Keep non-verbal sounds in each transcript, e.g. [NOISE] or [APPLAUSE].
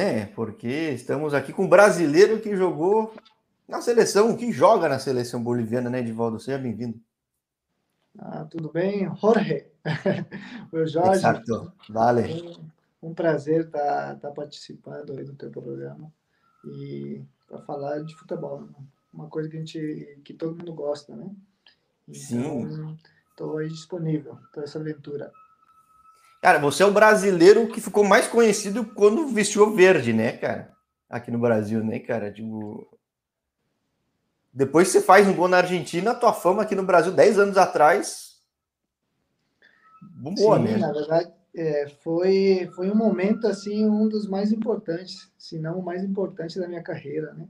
É, porque estamos aqui com um brasileiro que jogou na seleção, que joga na seleção boliviana, né, Edivaldo? Seja bem-vindo. Ah, tudo bem? Jorge. [LAUGHS] o Jorge. Exato. Vale. Um, um prazer estar tá, tá participando aí do teu programa e para falar de futebol, né? uma coisa que a gente, que todo mundo gosta, né? Então, Sim. Estou aí disponível para essa aventura. Cara, você é o brasileiro que ficou mais conhecido quando vestiu verde, né, cara? Aqui no Brasil, né, cara? Tipo. Depois que você faz um gol na Argentina, a tua fama aqui no Brasil, 10 anos atrás. Boa, Sim, né? Na verdade, é, foi, foi um momento, assim, um dos mais importantes, se não o mais importante da minha carreira, né?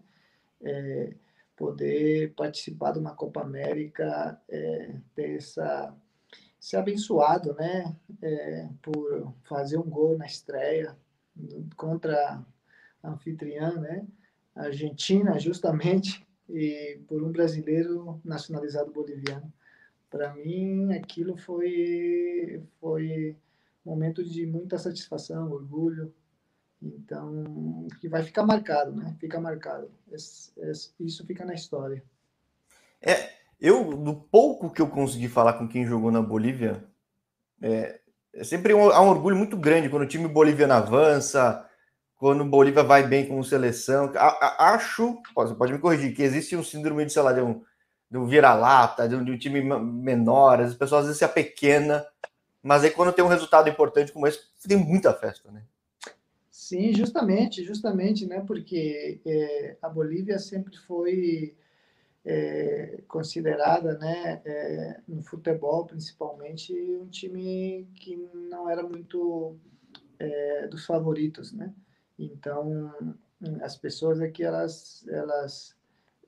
É, poder participar de uma Copa América, é, ter essa ser abençoado, né, é, por fazer um gol na estreia contra a anfitriã, né, Argentina, justamente, e por um brasileiro nacionalizado boliviano. Para mim, aquilo foi foi momento de muita satisfação, orgulho. Então, que vai ficar marcado, né? Fica marcado. isso fica na história. É, eu, do pouco que eu consegui falar com quem jogou na Bolívia, é, é sempre um, há um orgulho muito grande quando o time boliviano avança, quando o Bolívia vai bem com seleção. A, a, acho, você pode me corrigir, que existe um síndrome de, sei lá, de um, um vira-lata, de, um, de um time menor, as pessoas às vezes se pequena, mas aí quando tem um resultado importante como esse, tem muita festa, né? Sim, justamente, justamente, né? Porque é, a Bolívia sempre foi é, considerada, né, é, no futebol principalmente, um time que não era muito é, dos favoritos, né? Então, as pessoas aqui, elas, elas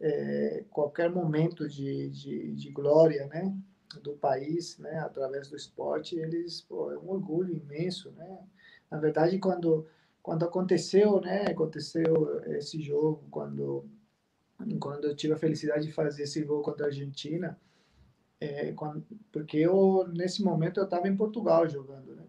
é, qualquer momento de, de, de, glória, né, do país, né, através do esporte, eles, pô, é um orgulho imenso, né? Na verdade, quando, quando aconteceu, né, aconteceu esse jogo, quando quando eu tive a felicidade de fazer esse gol contra a Argentina, é, quando, porque eu nesse momento eu estava em Portugal jogando, né?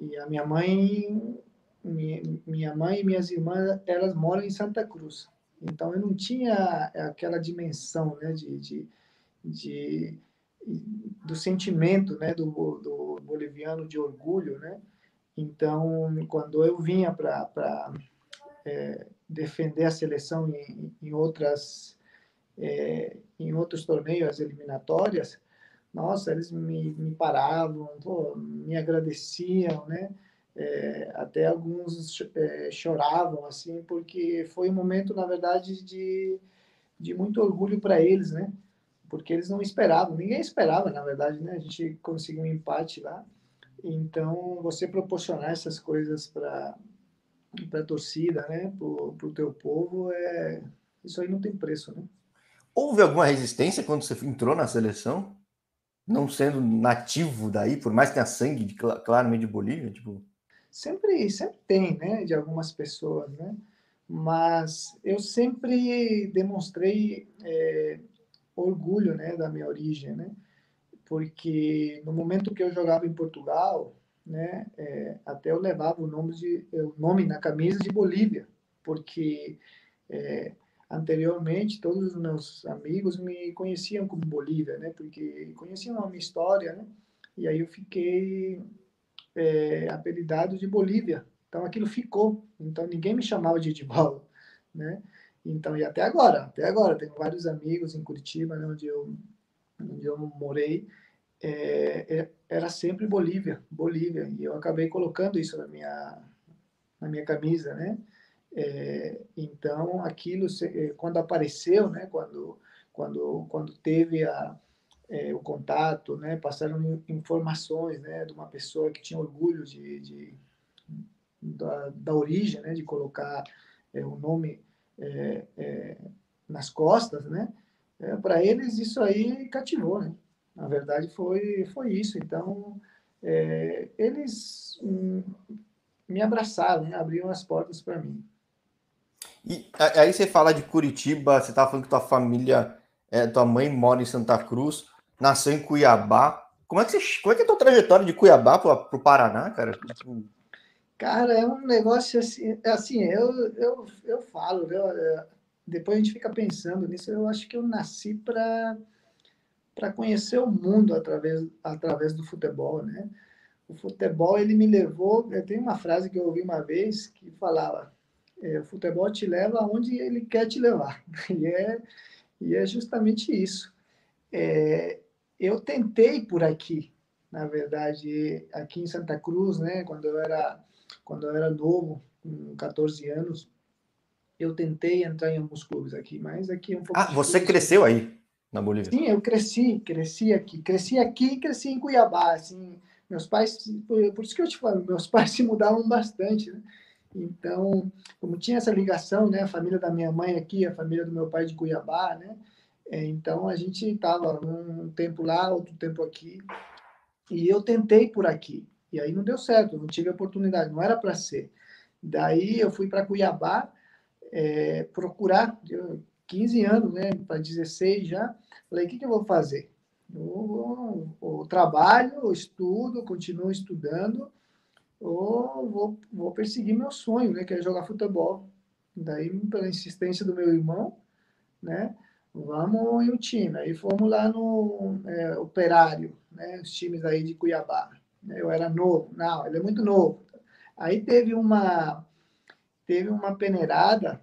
E a minha mãe, minha, minha mãe e minhas irmãs, elas moram em Santa Cruz. Então eu não tinha aquela dimensão, né, de, de, de do sentimento, né, do, do boliviano de orgulho, né? Então quando eu vinha para defender a seleção em, em outras é, em outros torneios eliminatórias, nossa, eles me, me paravam, pô, me agradeciam, né? É, até alguns é, choravam, assim, porque foi um momento, na verdade, de, de muito orgulho para eles, né? Porque eles não esperavam, ninguém esperava, na verdade, né? A gente conseguiu um empate lá. Então, você proporcionar essas coisas para para a torcida, né, para o teu povo, é isso aí não tem preço, né? Houve alguma resistência quando você entrou na seleção? Não sendo nativo daí, por mais que tenha sangue, de, claramente, de Bolívia? Tipo... Sempre, sempre tem, né, de algumas pessoas, né? Mas eu sempre demonstrei é, orgulho, né, da minha origem, né? Porque no momento que eu jogava em Portugal, né? É, até eu levava o nome, de, o nome na camisa de Bolívia, porque é, anteriormente todos os meus amigos me conheciam como Bolívia, né? Porque conheciam a minha história, né? E aí eu fiquei é, apelidado de Bolívia. Então aquilo ficou. Então ninguém me chamava de Edivaldo, né? Então, e até agora, até agora, tenho vários amigos em Curitiba, né, onde, eu, onde eu morei, é, é, era sempre Bolívia, Bolívia, e eu acabei colocando isso na minha, na minha camisa, né? É, então, aquilo, é, quando apareceu, né, quando, quando, quando teve a, é, o contato, né, passaram informações né, de uma pessoa que tinha orgulho de, de da, da, origem, né, de colocar é, o nome nas costas, né, para eles isso aí cativou, né? Na verdade, foi, foi isso. Então, é, eles hum, me abraçaram, né? abriram as portas para mim. E aí você fala de Curitiba, você estava falando que tua família, é, tua mãe mora em Santa Cruz, nasceu em Cuiabá. Como é que, você, como é, que é a tua trajetória de Cuiabá para o Paraná, cara? Cara, é um negócio assim, é assim eu, eu, eu falo? É, depois a gente fica pensando nisso, eu acho que eu nasci para para conhecer o mundo através, através do futebol, né? O futebol, ele me levou, tem uma frase que eu ouvi uma vez que falava, é, o futebol te leva aonde ele quer te levar, [LAUGHS] e é, e é justamente isso. É, eu tentei por aqui, na verdade, aqui em Santa Cruz, né, quando eu era, quando eu era novo, com 14 anos, eu tentei entrar em alguns clubes aqui, mas aqui é um pouco Ah, você cresceu aí? Na Bolívia? Sim, eu cresci, cresci aqui. Cresci aqui cresci em Cuiabá, assim. Meus pais, por isso que eu te falo, meus [LAUGHS] pais se mudavam bastante, né? Então, como tinha essa ligação, né, a família da minha mãe aqui, a família do meu pai de Cuiabá, né? É, então a gente estava um tempo lá, outro tempo aqui, e eu tentei por aqui. E aí não deu certo, não tive oportunidade, não era para ser. Daí eu fui para Cuiabá é, procurar, 15 anos, né, para 16 já. Falei, o que, que eu vou fazer? Eu, eu, trabalho, eu estudo, continuo estudando, ou vou, vou perseguir meu sonho, né, que é jogar futebol. Daí, pela insistência do meu irmão, né, vamos em um time. Aí fomos lá no é, Operário, né, os times aí de Cuiabá. Eu era novo, não, ele é muito novo. Aí teve uma teve uma peneirada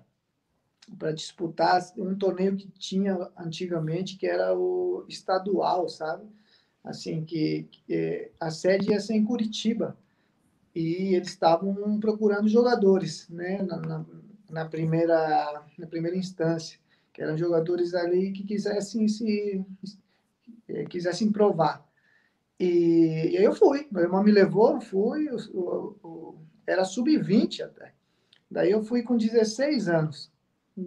para disputar um torneio que tinha antigamente, que era o estadual, sabe? Assim, que, que a sede ia ser em Curitiba. E eles estavam procurando jogadores, né? Na, na, na, primeira, na primeira instância, que eram jogadores ali que quisessem se quisessem provar. E, e aí eu fui, meu irmão me levou, eu fui, era sub-20 até. Daí eu fui com 16 anos.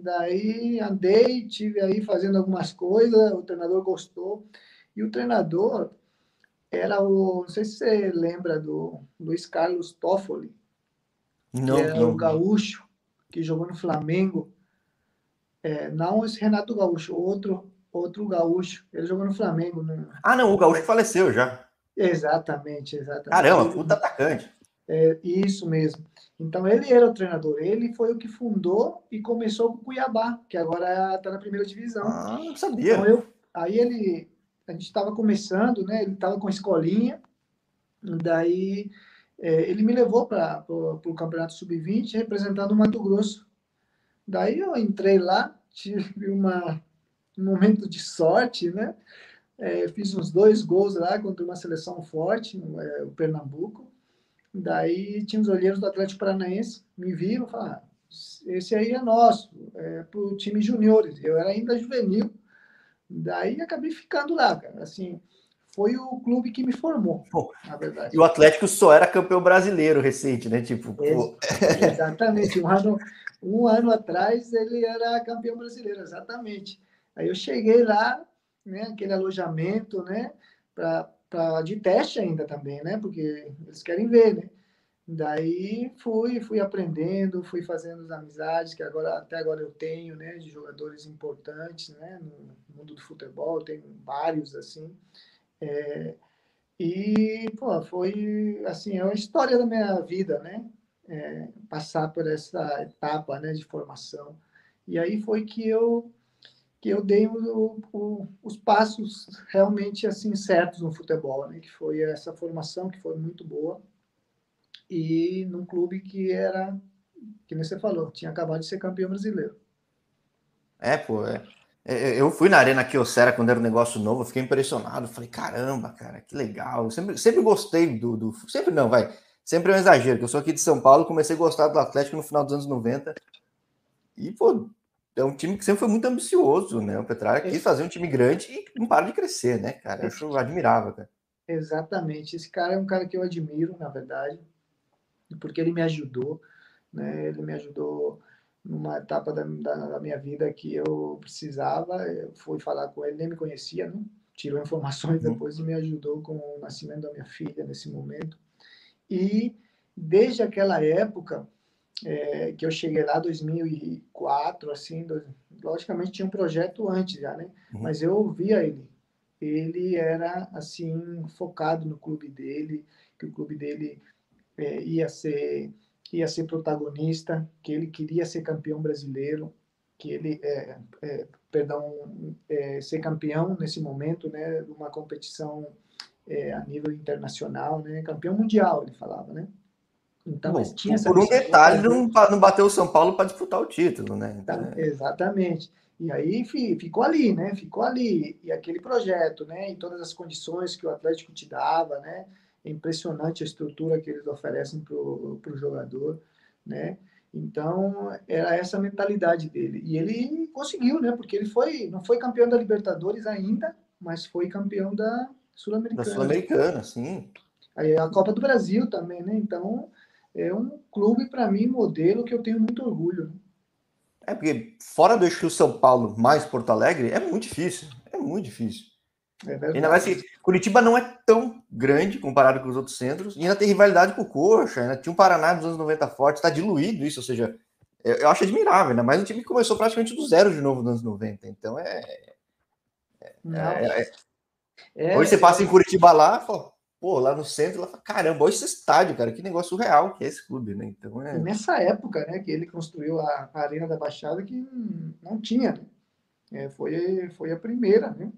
Daí andei, tive aí fazendo algumas coisas, o treinador gostou. E o treinador era o, não sei se você lembra do Luiz Carlos Toffoli, não, que era não. o gaúcho, que jogou no Flamengo. É, não esse Renato Gaúcho, outro, outro gaúcho. Ele jogou no Flamengo. No... Ah, não, o gaúcho faleceu já. Exatamente, exatamente. Caramba, puta atacante. É, isso mesmo. Então ele era o treinador, ele foi o que fundou e começou com o Cuiabá, que agora está na primeira divisão. Ah, não sabia. Então eu, aí ele, a gente estava começando, né? Ele estava com a escolinha, daí é, ele me levou para o campeonato sub-20 representando o Mato Grosso. Daí eu entrei lá, tive uma, um momento de sorte, né? É, fiz uns dois gols lá contra uma seleção forte, é, o Pernambuco. Daí tinha os olheiros do Atlético Paranaense, me viram e falaram, ah, esse aí é nosso, é para o time juniores. Eu era ainda juvenil. Daí acabei ficando lá, cara. Assim, foi o clube que me formou, pô, na verdade. E o Atlético só era campeão brasileiro recente, né? Tipo, exatamente. Um ano, um ano atrás ele era campeão brasileiro, exatamente. Aí eu cheguei lá, né? Aquele alojamento, né? Para pra, de teste ainda também, né? Porque eles querem ver, né? Daí fui, fui aprendendo, fui fazendo as amizades que agora até agora eu tenho, né, de jogadores importantes, né, no mundo do futebol, tenho vários assim. É, e pô, foi assim, é uma história da minha vida, né? É, passar por essa etapa, né, de formação. E aí foi que eu que eu dei o, o, os passos realmente assim certos no futebol, né? Que foi essa formação que foi muito boa e num clube que era, que nem você falou, tinha acabado de ser campeão brasileiro. É, pô, é. é, é eu fui na Arena Kyocera quando era um negócio novo, fiquei impressionado. Falei, caramba, cara, que legal. sempre, sempre gostei do, do. Sempre não, vai. Sempre é um exagero, que eu sou aqui de São Paulo, comecei a gostar do Atlético no final dos anos 90. E, pô, é um time que sempre foi muito ambicioso, né? O Petralha quis fazer um time grande e não para de crescer, né, cara? Eu acho admirável, cara. Exatamente. Esse cara é um cara que eu admiro, na verdade, porque ele me ajudou, né? Ele me ajudou numa etapa da, da, da minha vida que eu precisava. Eu fui falar com ele, nem me conhecia, né? Tirou informações uhum. depois e me ajudou com o nascimento da minha filha nesse momento. E desde aquela época, é, que eu cheguei lá 2004, assim, do, logicamente tinha um projeto antes já, né? Uhum. Mas eu ouvia ele. Ele era, assim, focado no clube dele, que o clube dele é, ia ser ia ser protagonista, que ele queria ser campeão brasileiro, que ele, é, é, perdão, é, ser campeão nesse momento, né, uma competição é, a nível internacional, né, campeão mundial, ele falava, né. Então, Bom, tinha por um detalhe, não, não bateu o São Paulo para disputar o título, né? Então, tá, exatamente. E aí ficou ali, né? Ficou ali. E aquele projeto, né? E todas as condições que o Atlético te dava, né? É impressionante a estrutura que eles oferecem para o jogador, né? Então, era essa a mentalidade dele. E ele conseguiu, né? Porque ele foi, não foi campeão da Libertadores ainda, mas foi campeão da Sul-Americana. Da Sul-Americana, sim. Aí a Copa do Brasil também, né? Então, é um clube, para mim, modelo que eu tenho muito orgulho. Né? É porque fora do eixo São Paulo mais Porto Alegre, é muito difícil. É muito difícil. É ainda mais que Curitiba não é tão grande comparado com os outros centros, e ainda tem rivalidade com o Coxa, ainda tinha um Paraná dos anos 90 forte, está diluído isso, ou seja, eu, eu, acho admirável, ainda mais um time que começou praticamente do zero de novo nos anos 90, então é. é, é, é hoje você passa em Curitiba lá, fala, pô, lá no centro, lá fala, caramba, olha esse estádio, cara, que negócio surreal que é esse clube, né? Então é. Nessa época, né, que ele construiu a, a Arena da Baixada, que não tinha, né? É, foi, foi a primeira, né?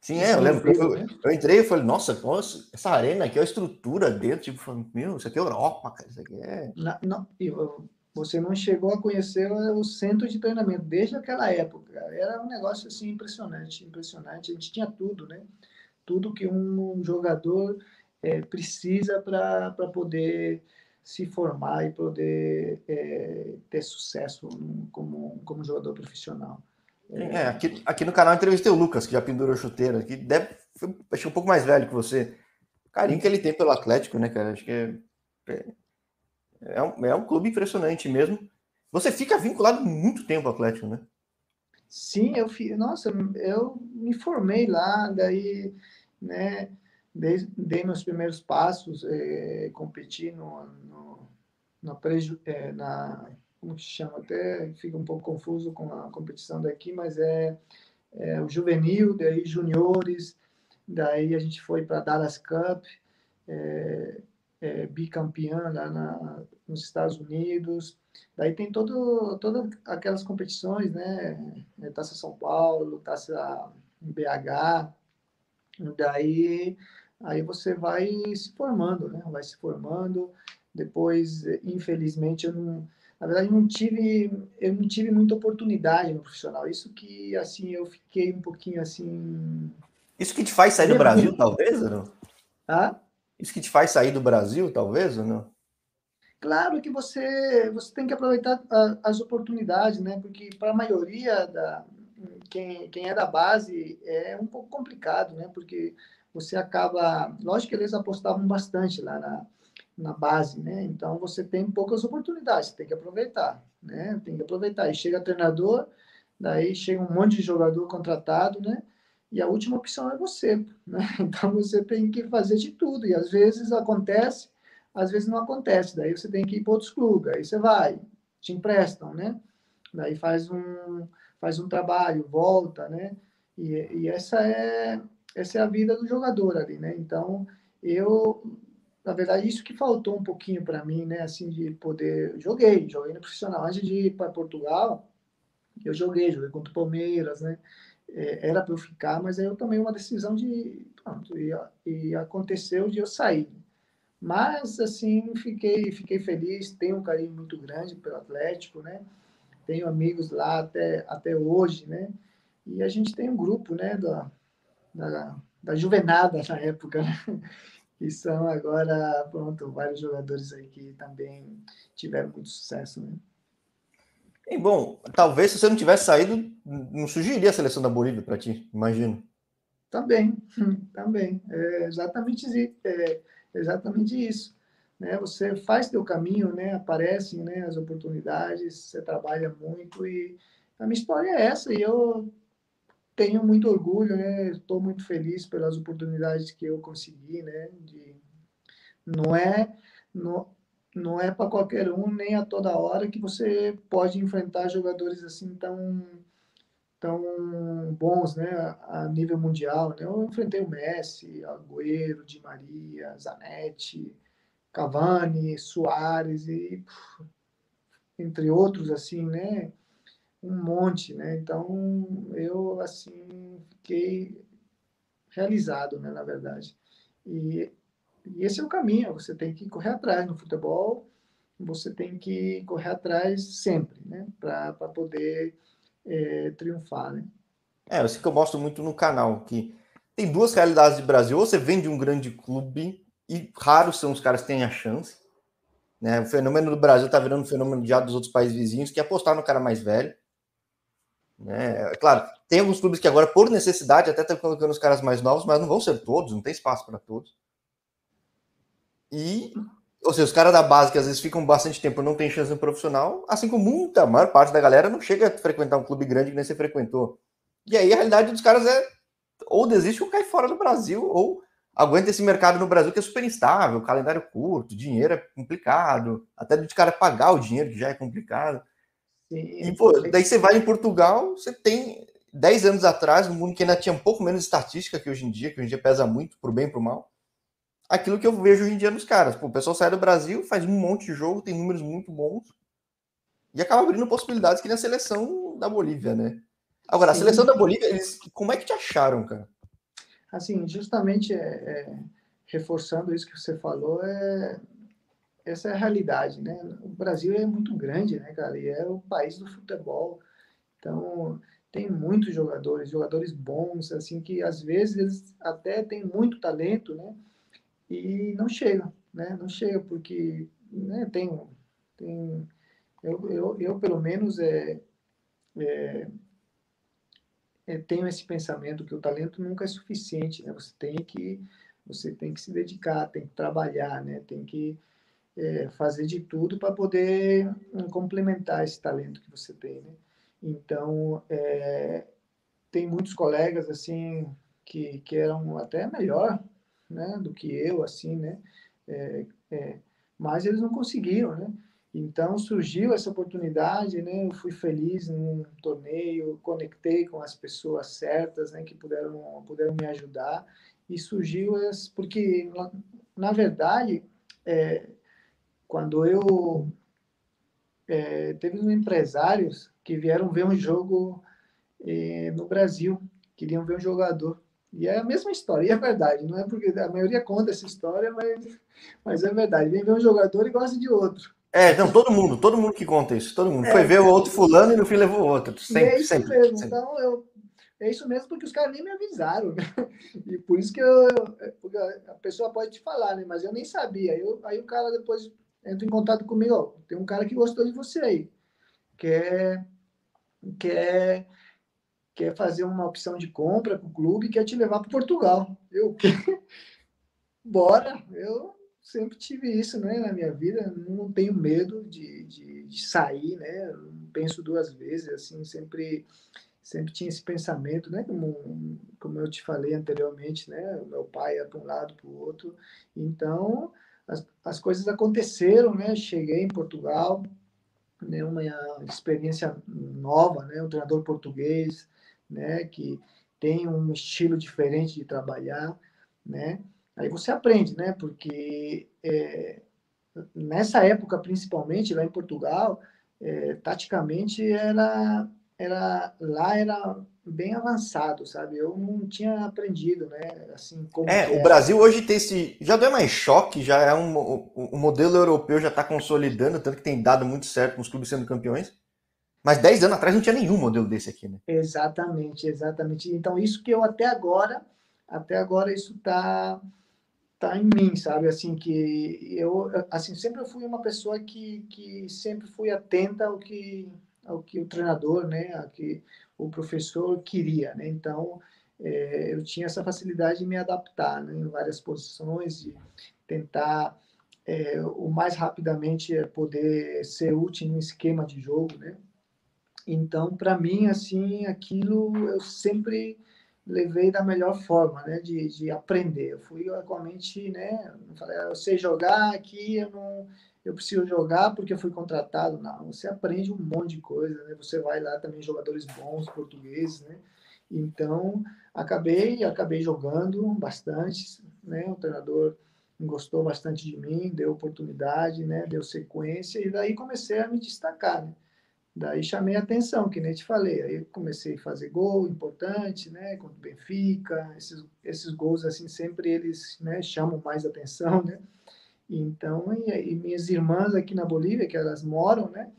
Sim, é, eu lembro. Eu, eu, eu entrei e falei, nossa, nossa, essa arena aqui, a estrutura dentro, tipo, falando, meu, isso aqui é Europa, cara, isso aqui é. Não, não, você não chegou a conhecer o centro de treinamento desde aquela época. Era um negócio assim impressionante, impressionante. A gente tinha tudo, né? Tudo que um jogador é, precisa para poder se formar e poder é, ter sucesso como, como jogador profissional. É, aqui, aqui no canal entrevistei o Lucas, que já pendurou chuteira, que deve, foi, acho que um pouco mais velho que você. O carinho que ele tem pelo Atlético, né, cara? Acho que é, é, é, um, é um clube impressionante mesmo. Você fica vinculado muito tempo ao Atlético, né? Sim, eu fiz. Nossa, eu me formei lá, daí, né? Dei, meus primeiros passos, é, competi no, no, no, é, na como que chama, até fica um pouco confuso com a competição daqui, mas é, é o juvenil, daí juniores, daí a gente foi para Dallas Cup, é, é, bicampeã lá na, nos Estados Unidos, daí tem todo, todas aquelas competições, né, é, Taça São Paulo, Taça BH, daí aí você vai se formando, né, vai se formando, depois, infelizmente, eu não na verdade não tive eu não tive muita oportunidade no profissional. Isso que assim eu fiquei um pouquinho assim isso que te faz sair do Brasil talvez ou não? Ah? isso que te faz sair do Brasil talvez ou não? Claro que você você tem que aproveitar as oportunidades né? Porque para a maioria da quem, quem é da base é um pouco complicado né? Porque você acaba lógico que eles apostavam bastante lá na na base, né? Então você tem poucas oportunidades, tem que aproveitar, né? Tem que aproveitar. E chega treinador, daí chega um monte de jogador contratado, né? E a última opção é você, né? [LAUGHS] Então você tem que fazer de tudo e às vezes acontece, às vezes não acontece. Daí você tem que ir para outros clubes, aí você vai, te emprestam, né? Daí faz um faz um trabalho, volta, né? E, e essa é essa é a vida do jogador ali, né? Então eu na verdade, isso que faltou um pouquinho para mim, né? Assim, de poder. Joguei, joguei no profissional. Antes de ir para Portugal, eu joguei, joguei contra o Palmeiras, né? É, era para eu ficar, mas aí eu tomei uma decisão de. Pronto, e, e aconteceu de eu sair. Mas, assim, fiquei, fiquei feliz, tenho um carinho muito grande pelo Atlético, né? Tenho amigos lá até, até hoje, né? E a gente tem um grupo, né? Da, da, da juvenada na época, né? E são agora, pronto, vários jogadores aí que também tiveram muito sucesso, né? E bom, talvez se você não tivesse saído, não surgiria a seleção da Bolívia para ti, imagino. Também, também. É exatamente, é exatamente isso. Né? Você faz teu caminho, né? aparecem né? as oportunidades, você trabalha muito e a minha história é essa. E eu tenho muito orgulho, né? Estou muito feliz pelas oportunidades que eu consegui, né? De, não é não, não é para qualquer um nem a toda hora que você pode enfrentar jogadores assim tão tão bons, né? A nível mundial, né? Eu enfrentei o Messi, Agüero, Di Maria, Zanetti, Cavani, Soares e entre outros assim, né? Um monte, né? Então eu assim fiquei realizado, né? Na verdade. E, e esse é o caminho. Você tem que correr atrás no futebol. Você tem que correr atrás sempre, né? Para poder é, triunfar, né? É, isso que eu mostro muito no canal, que tem duas realidades de Brasil. Ou você vem de um grande clube, e raros são os caras que têm a chance. Né? O fenômeno do Brasil está virando um fenômeno já dos outros países vizinhos, que é apostar no cara mais velho. Né? Claro, tem alguns clubes que agora, por necessidade, até estão colocando os caras mais novos, mas não vão ser todos, não tem espaço para todos. E, ou seja, os caras da base que às vezes ficam bastante tempo não tem chance no profissional, assim como muita, a maior parte da galera não chega a frequentar um clube grande que nem você frequentou. E aí a realidade dos caras é ou desiste ou cai fora do Brasil, ou aguenta esse mercado no Brasil que é super instável, calendário curto, dinheiro é complicado, até de cara pagar o dinheiro que já é complicado. E pô, daí você vai em Portugal, você tem 10 anos atrás, um mundo que ainda tinha um pouco menos estatística que hoje em dia, que hoje em dia pesa muito pro bem e pro mal. Aquilo que eu vejo hoje em dia nos caras. Pô, o pessoal sai do Brasil, faz um monte de jogo, tem números muito bons e acaba abrindo possibilidades que na seleção da Bolívia, né? Agora, Sim. a seleção da Bolívia, eles, como é que te acharam, cara? Assim, justamente é, é, reforçando isso que você falou, é, essa é a realidade, né? O Brasil é muito grande, né, cara? E é o país do futebol. Então, tem muitos jogadores, jogadores bons, assim, que às vezes eles até têm muito talento, né? E não chegam, né? Não chega porque né, tem, tem eu, eu, eu pelo menos é, é é, tenho esse pensamento que o talento nunca é suficiente, né? Você tem que você tem que se dedicar, tem que trabalhar, né? Tem que é, fazer de tudo para poder hum, complementar esse talento que você tem, né? Então, é, tem muitos colegas assim que, que eram até melhor, né, do que eu, assim, né? É, é, mas eles não conseguiram, né? Então surgiu essa oportunidade, né? Eu fui feliz num torneio, conectei com as pessoas certas, né? Que puderam puderam me ajudar e surgiu esse, porque na verdade é, quando eu é, teve uns empresários que vieram ver um jogo é, no Brasil, queriam ver um jogador e é a mesma história, e é verdade, não é porque a maioria conta essa história, mas, mas é verdade. Vem ver um jogador e gosta de outro. É, não, todo mundo, todo mundo que conta isso, todo mundo. É, Foi ver o outro fulano e no fim levou o outro. Sempre, é isso sempre, mesmo. Sempre. Então, eu, é isso mesmo porque os caras nem me avisaram. Né? E por isso que eu, a pessoa pode te falar, né? Mas eu nem sabia. Eu, aí o cara depois entra em contato comigo, ó, tem um cara que gostou de você aí. Quer, quer, quer fazer uma opção de compra para o clube quer te levar para Portugal. Eu, [LAUGHS] bora, eu sempre tive isso né, na minha vida, não tenho medo de, de, de, sair, né? Não penso duas vezes, assim, sempre sempre tinha esse pensamento, né? Como, como eu te falei anteriormente, né? Meu pai ia para um lado, para o outro. Então, as, as coisas aconteceram, né? Cheguei em Portugal, né? uma experiência nova, né? Um treinador português, né? Que tem um estilo diferente de trabalhar, né? Aí você aprende, né? Porque é, nessa época, principalmente lá em Portugal, é, taticamente era, era lá era bem avançado, sabe? Eu não tinha aprendido, né? Assim como é, o Brasil hoje tem esse já não é mais choque, já é um o, o modelo europeu já está consolidando, tanto que tem dado muito certo com os clubes sendo campeões. Mas 10 anos atrás não tinha nenhum modelo desse aqui, né? Exatamente, exatamente. Então isso que eu até agora, até agora isso está tá em mim, sabe? Assim que eu assim sempre fui uma pessoa que, que sempre fui atenta ao que ao que o treinador, né, ao que o professor queria, né? Então é, eu tinha essa facilidade de me adaptar né, em várias posições, de tentar é, o mais rapidamente poder ser útil no esquema de jogo, né? Então, para mim, assim, aquilo eu sempre levei da melhor forma, né, de, de aprender. Eu fui igualmente, né, falei, ah, eu sei jogar aqui, eu não, eu preciso jogar porque eu fui contratado. Não, você aprende um monte de coisa, né? Você vai lá também jogadores bons portugueses, né? Então, acabei, acabei jogando bastante, né? O treinador gostou bastante de mim, deu oportunidade, né? Deu sequência e daí comecei a me destacar, né? Daí chamei a atenção, que nem te falei. Aí comecei a fazer gol importante, né? Contra o Benfica. Esses, esses gols, assim, sempre eles né, chamam mais atenção, né? Então, e, e minhas irmãs aqui na Bolívia, que elas moram, né?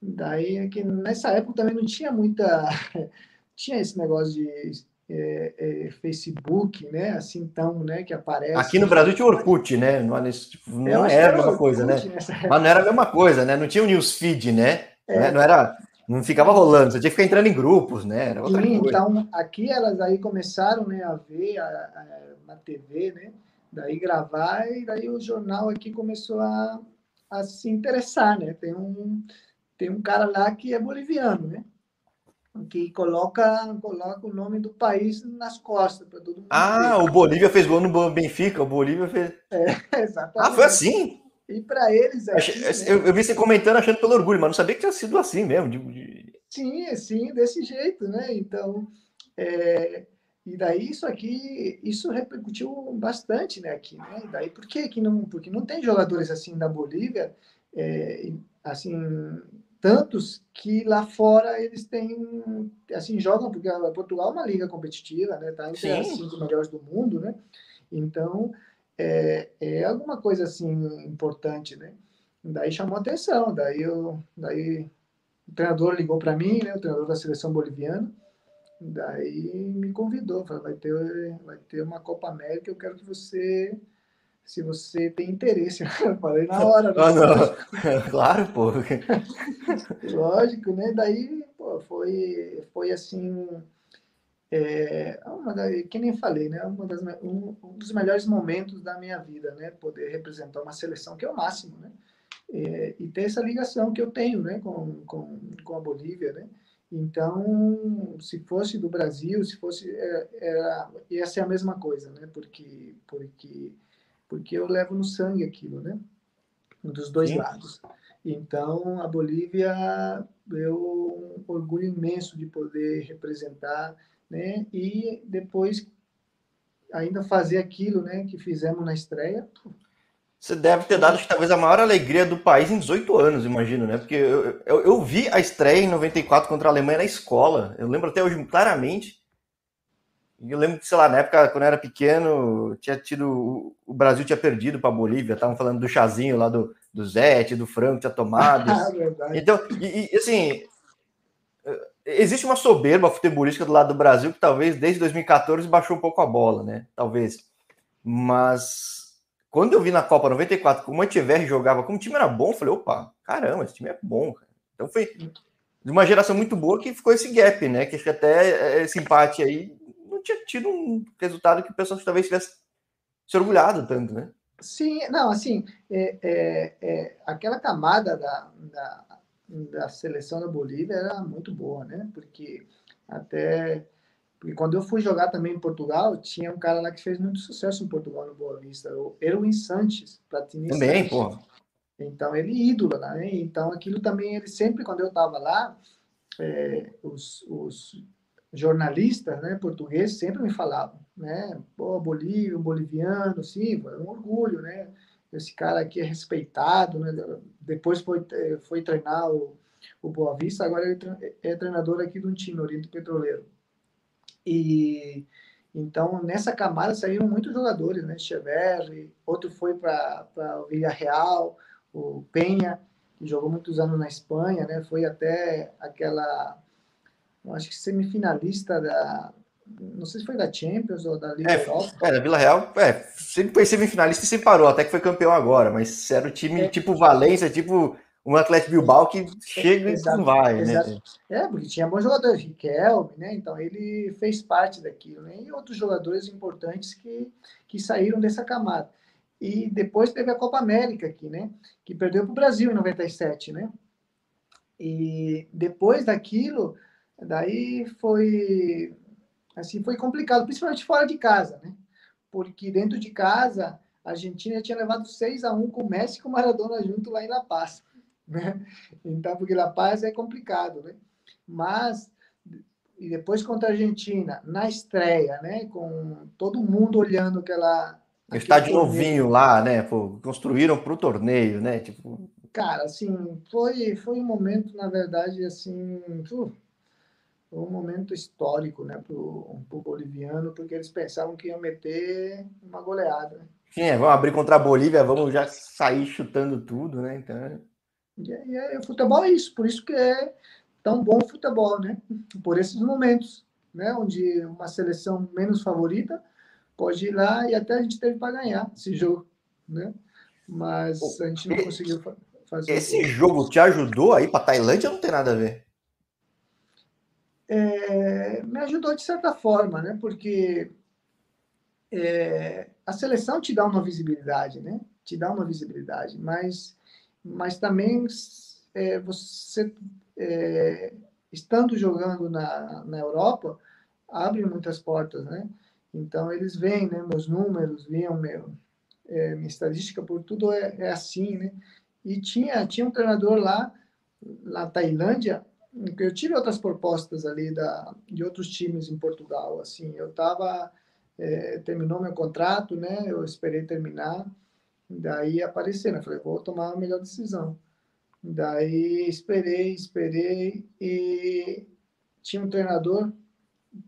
Daí, é que nessa época também não tinha muita... [LAUGHS] tinha esse negócio de é, é, Facebook, né? Assim, tão, né? Que aparece. Aqui no Brasil tinha Orkut, né? Não, não era a mesma coisa, né? Mas não era a mesma coisa, né? Não tinha o newsfeed, né? É. Né? Não era, não ficava rolando, você tinha que ficar entrando em grupos, né? Era outra Sim, coisa. então aqui elas aí começaram né, a ver a, a, na TV, né? Daí gravar e daí o jornal aqui começou a, a se interessar, né? Tem um tem um cara lá que é boliviano, né? que coloca, coloca o nome do país nas costas para todo mundo. Ah, ver. o Bolívia fez gol no Benfica, o Bolívia fez. É, [LAUGHS] exatamente. Ah, foi assim? E para eles. É Achei, assim, eu, eu, vi você comentando achando pelo orgulho, mas não sabia que tinha sido assim mesmo. De, de... Sim, sim, desse jeito, né? Então, é, e daí isso aqui, isso repercutiu bastante, né? Aqui, né? E daí por que não? Porque não tem jogadores assim da Bolívia, é, assim tantos que lá fora eles têm assim jogam porque Portugal é uma liga competitiva, né? Tá entre as cinco melhores do mundo, né? Então é, é alguma coisa assim importante, né? Daí chamou atenção, daí eu, daí o treinador ligou para mim, né? O treinador da seleção boliviana, daí me convidou, falou, vai ter, vai ter uma Copa América, eu quero que você se você tem interesse. [LAUGHS] Eu falei na hora. Né? Ah, não. [LAUGHS] claro, pô. [LAUGHS] Lógico, né? Daí, pô, foi, foi assim, é, uma da, que nem falei, né? Uma das, um, um, dos melhores momentos da minha vida, né? Poder representar uma seleção que é o máximo, né? É, e ter essa ligação que eu tenho, né? Com, com, com a Bolívia, né? Então, se fosse do Brasil, se fosse era, ia ser a mesma coisa, né? Porque porque porque eu levo no sangue aquilo, né? Dos dois Sim. lados. Então, a Bolívia, eu um orgulho imenso de poder representar né? E depois ainda fazer aquilo, né, que fizemos na estreia. Você deve ter dado talvez a maior alegria do país em 18 anos, imagino, né? Porque eu, eu, eu, vi a estreia em 94 contra a Alemanha na escola. Eu lembro até hoje claramente. Eu lembro que, sei lá, na época, quando eu era pequeno, tinha tido. O Brasil tinha perdido para a Bolívia. Estavam falando do chazinho lá do, do Zete, do Franco, tinha tomado. [LAUGHS] Ah, então, e, e assim, existe uma soberba futebolística do lado do Brasil que talvez desde 2014 baixou um pouco a bola, né? Talvez. Mas quando eu vi na Copa 94 como o Antiverri jogava, como o time era bom, eu falei, opa, caramba, esse time é bom. Cara. Então foi de uma geração muito boa que ficou esse gap, né? Que acho que até esse empate aí não tinha tido um resultado que o pessoal talvez tivesse se orgulhado tanto, né? Sim, não, assim, é, é, é aquela camada da, da da seleção da Bolívia era muito boa, né? Porque até porque quando eu fui jogar também em Portugal, tinha um cara lá que fez muito sucesso em Portugal no Boa Vista, o Erwin Sanches, platinista. Também, pô. Então ele é ídolo né? Então aquilo também ele sempre quando eu estava lá, é, os, os jornalistas, né, portugueses sempre me falavam, né? Pô, Bolívia, um boliviano, sim, é um orgulho, né? esse cara aqui é respeitado, né? Depois foi, foi treinar o, o Boa Vista, agora ele é treinador aqui do time, Oriente Petroleiro. E então nessa camada saíram muitos jogadores, né? Cheverri, outro foi para o Villarreal, o Penha, que jogou muitos anos na Espanha, né? Foi até aquela, acho que semifinalista da não sei se foi da Champions ou da Liga é, Europa. É, da Vila Real, é, sempre foi semifinalista e sempre parou, até que foi campeão agora, mas era o time é. tipo Valência, tipo um Atlético Bilbao que chega é, e não vai, exato. né? É, porque tinha bons jogadores, Riquelme, né? Então ele fez parte daquilo, né? E outros jogadores importantes que, que saíram dessa camada. E depois teve a Copa América aqui, né? Que perdeu para o Brasil em 97, né? E depois daquilo, daí foi assim, foi complicado, principalmente fora de casa, né? Porque dentro de casa, a Argentina tinha levado 6 a 1 com o Messi e com o Maradona junto lá em La Paz, né? Então, porque La Paz é complicado, né? Mas e depois contra a Argentina, na estreia, né, com todo mundo olhando aquela estádio novinho lá, né? Pô, construíram para o torneio, né? Tipo... Cara, assim, foi, foi um momento, na verdade, assim, foi um momento histórico, né, para o boliviano, porque eles pensavam que iam meter uma goleada. Né? Sim, é, vamos abrir contra a Bolívia, vamos já sair chutando tudo, né? Então... É. E, e, e o futebol é isso, por isso que é tão bom o futebol, né? Por esses momentos, né? Onde uma seleção menos favorita pode ir lá e até a gente teve para ganhar esse jogo, né? Mas a gente não conseguiu fazer. Esse jogo te ajudou aí para Tailândia não tem nada a ver? É, me ajudou de certa forma, né? Porque é, a seleção te dá uma visibilidade, né? Te dá uma visibilidade, mas, mas também é, você é, estando jogando na, na Europa abre muitas portas, né? Então eles veem, né? Meus números, viam meu, é, minha estadística por tudo é, é assim, né? E tinha tinha um treinador lá na Tailândia eu tive outras propostas ali da, de outros times em Portugal. Assim, eu estava é, terminou meu contrato, né? Eu esperei terminar, daí apareceu, né? Falei, vou tomar a melhor decisão. Daí esperei, esperei e tinha um treinador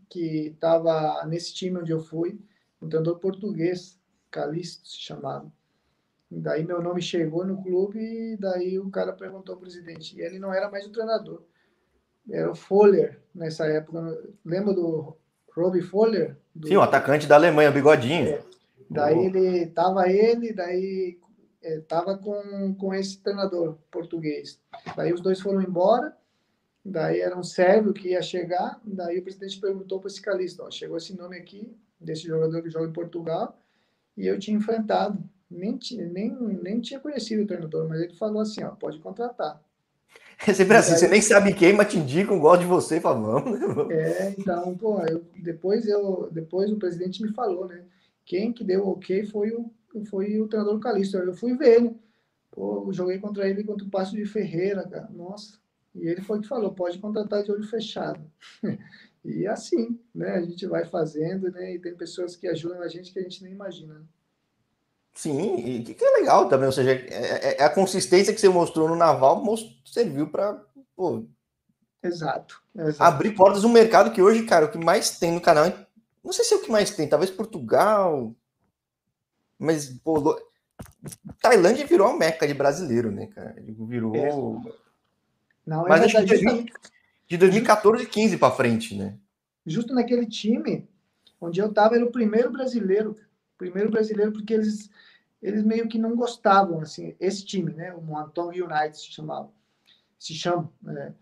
que estava nesse time onde eu fui, um treinador português, Calixto se chamava. Daí meu nome chegou no clube e daí o cara perguntou ao presidente. E ele não era mais o treinador. Era o Foller nessa época. Lembra do Robbie Foller? Do... Sim, o atacante da Alemanha, o bigodinho. É. Daí ele tava ele, daí é, tava com, com esse treinador português. Daí os dois foram embora. Daí era um sérvio que ia chegar. Daí o presidente perguntou para esse calista: ó, chegou esse nome aqui desse jogador que joga em Portugal e eu tinha enfrentado. Nem, nem, nem tinha conhecido o treinador, mas ele falou assim: ó, pode contratar. É sempre assim, você nem sabe quem, mas te indicam, gosta de você, fala, vamos. É, então, pô, eu, depois, eu, depois o presidente me falou, né? Quem que deu o ok foi o, foi o treinador Calixto. Eu fui ver ele. Pô, joguei contra ele contra o Passo de Ferreira, cara. Nossa. E ele foi que falou, pode contratar de olho fechado. [LAUGHS] e assim, né? A gente vai fazendo, né? E tem pessoas que ajudam a gente que a gente nem imagina. Né? Sim, e que, é legal também, ou seja, é, é, é, a consistência que você mostrou no Naval serviu para exato, exato, abrir portas no mercado que hoje, cara, o que mais tem no canal, não sei se é o que mais tem, talvez Portugal, mas pô, Tailândia virou uma meca de brasileiro, né, cara? Virou. É. Não, é mas acho que de, de 2014 e 15 para frente, né? Justo naquele time onde eu tava, era o primeiro brasileiro, primeiro brasileiro, porque eles eles meio que não gostavam, assim, esse time, né, o Moanton United se chamava, se chama, né,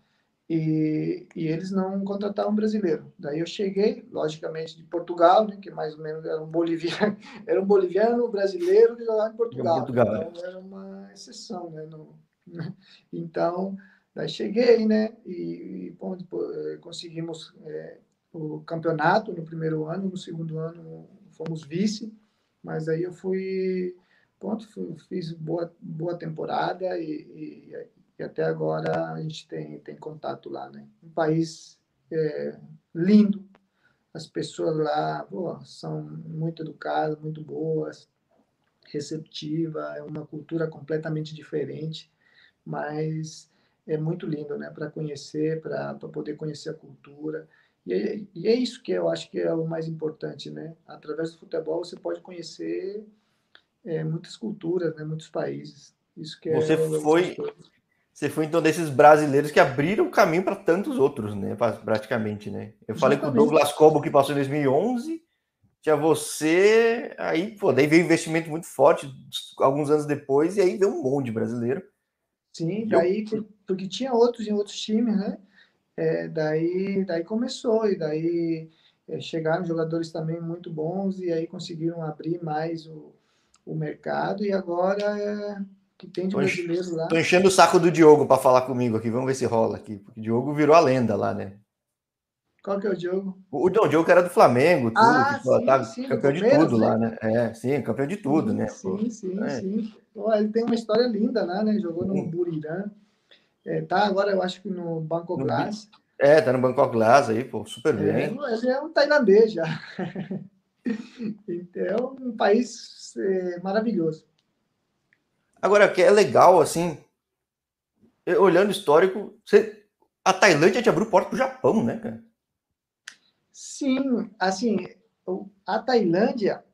e, e, eles não contratavam brasileiro. Daí eu cheguei, logicamente, de Portugal, né, que mais ou menos era um boliviano, [LAUGHS] era um boliviano brasileiro que jogava em Portugal. Portugal é. então era uma exceção, né, no, né, então daí cheguei, né, e, e bom, depois, conseguimos é, o campeonato no primeiro ano, no segundo ano fomos vice, mas aí eu fui Pronto, fiz boa, boa temporada e, e, e, até agora a gente tem, tem contato lá, né? Um país é, lindo, as pessoas lá pô, são muito educadas, muito boas, receptiva, é uma cultura completamente diferente, mas é muito lindo, né? Para conhecer, para poder conhecer a cultura. E é, e é isso que eu acho que é o mais importante, né? Através do futebol você pode conhecer é, muitas culturas, né, muitos países. Isso que você é foi, você foi então desses brasileiros que abriram o caminho para tantos outros, né, praticamente, né? Eu falei com o Douglas Cobo que passou em 2011, tinha você, aí, pô, daí veio um investimento muito forte alguns anos depois e aí veio um monte de brasileiro. Sim, daí eu... porque tinha outros em outros times, né? É, daí, daí começou e daí é, chegaram jogadores também muito bons e aí conseguiram abrir mais o, o mercado e agora é que tem de brasileiro lá. Tô enchendo o saco do Diogo para falar comigo aqui. Vamos ver se rola aqui. Porque o Diogo virou a lenda lá, né? Qual que é o Diogo? O, não, o Diogo era do Flamengo, tudo, ah, sim, tá, sim, campeão de tudo né? lá, né? É, sim, campeão de tudo, sim, né? Sim, sim, é. sim. Pô, ele tem uma história linda lá, né? Jogou no hum. Burirã. É, tá agora, eu acho que no Bangkok Glass. É, tá no Bangkok Glass aí, pô, super é, bem. Ele é um tailandês já. [LAUGHS] Então, um país é, maravilhoso. Agora, que é legal, assim, olhando o histórico, você, a Tailândia te abriu porta para o Japão, né, cara? Sim, assim, a Tailândia,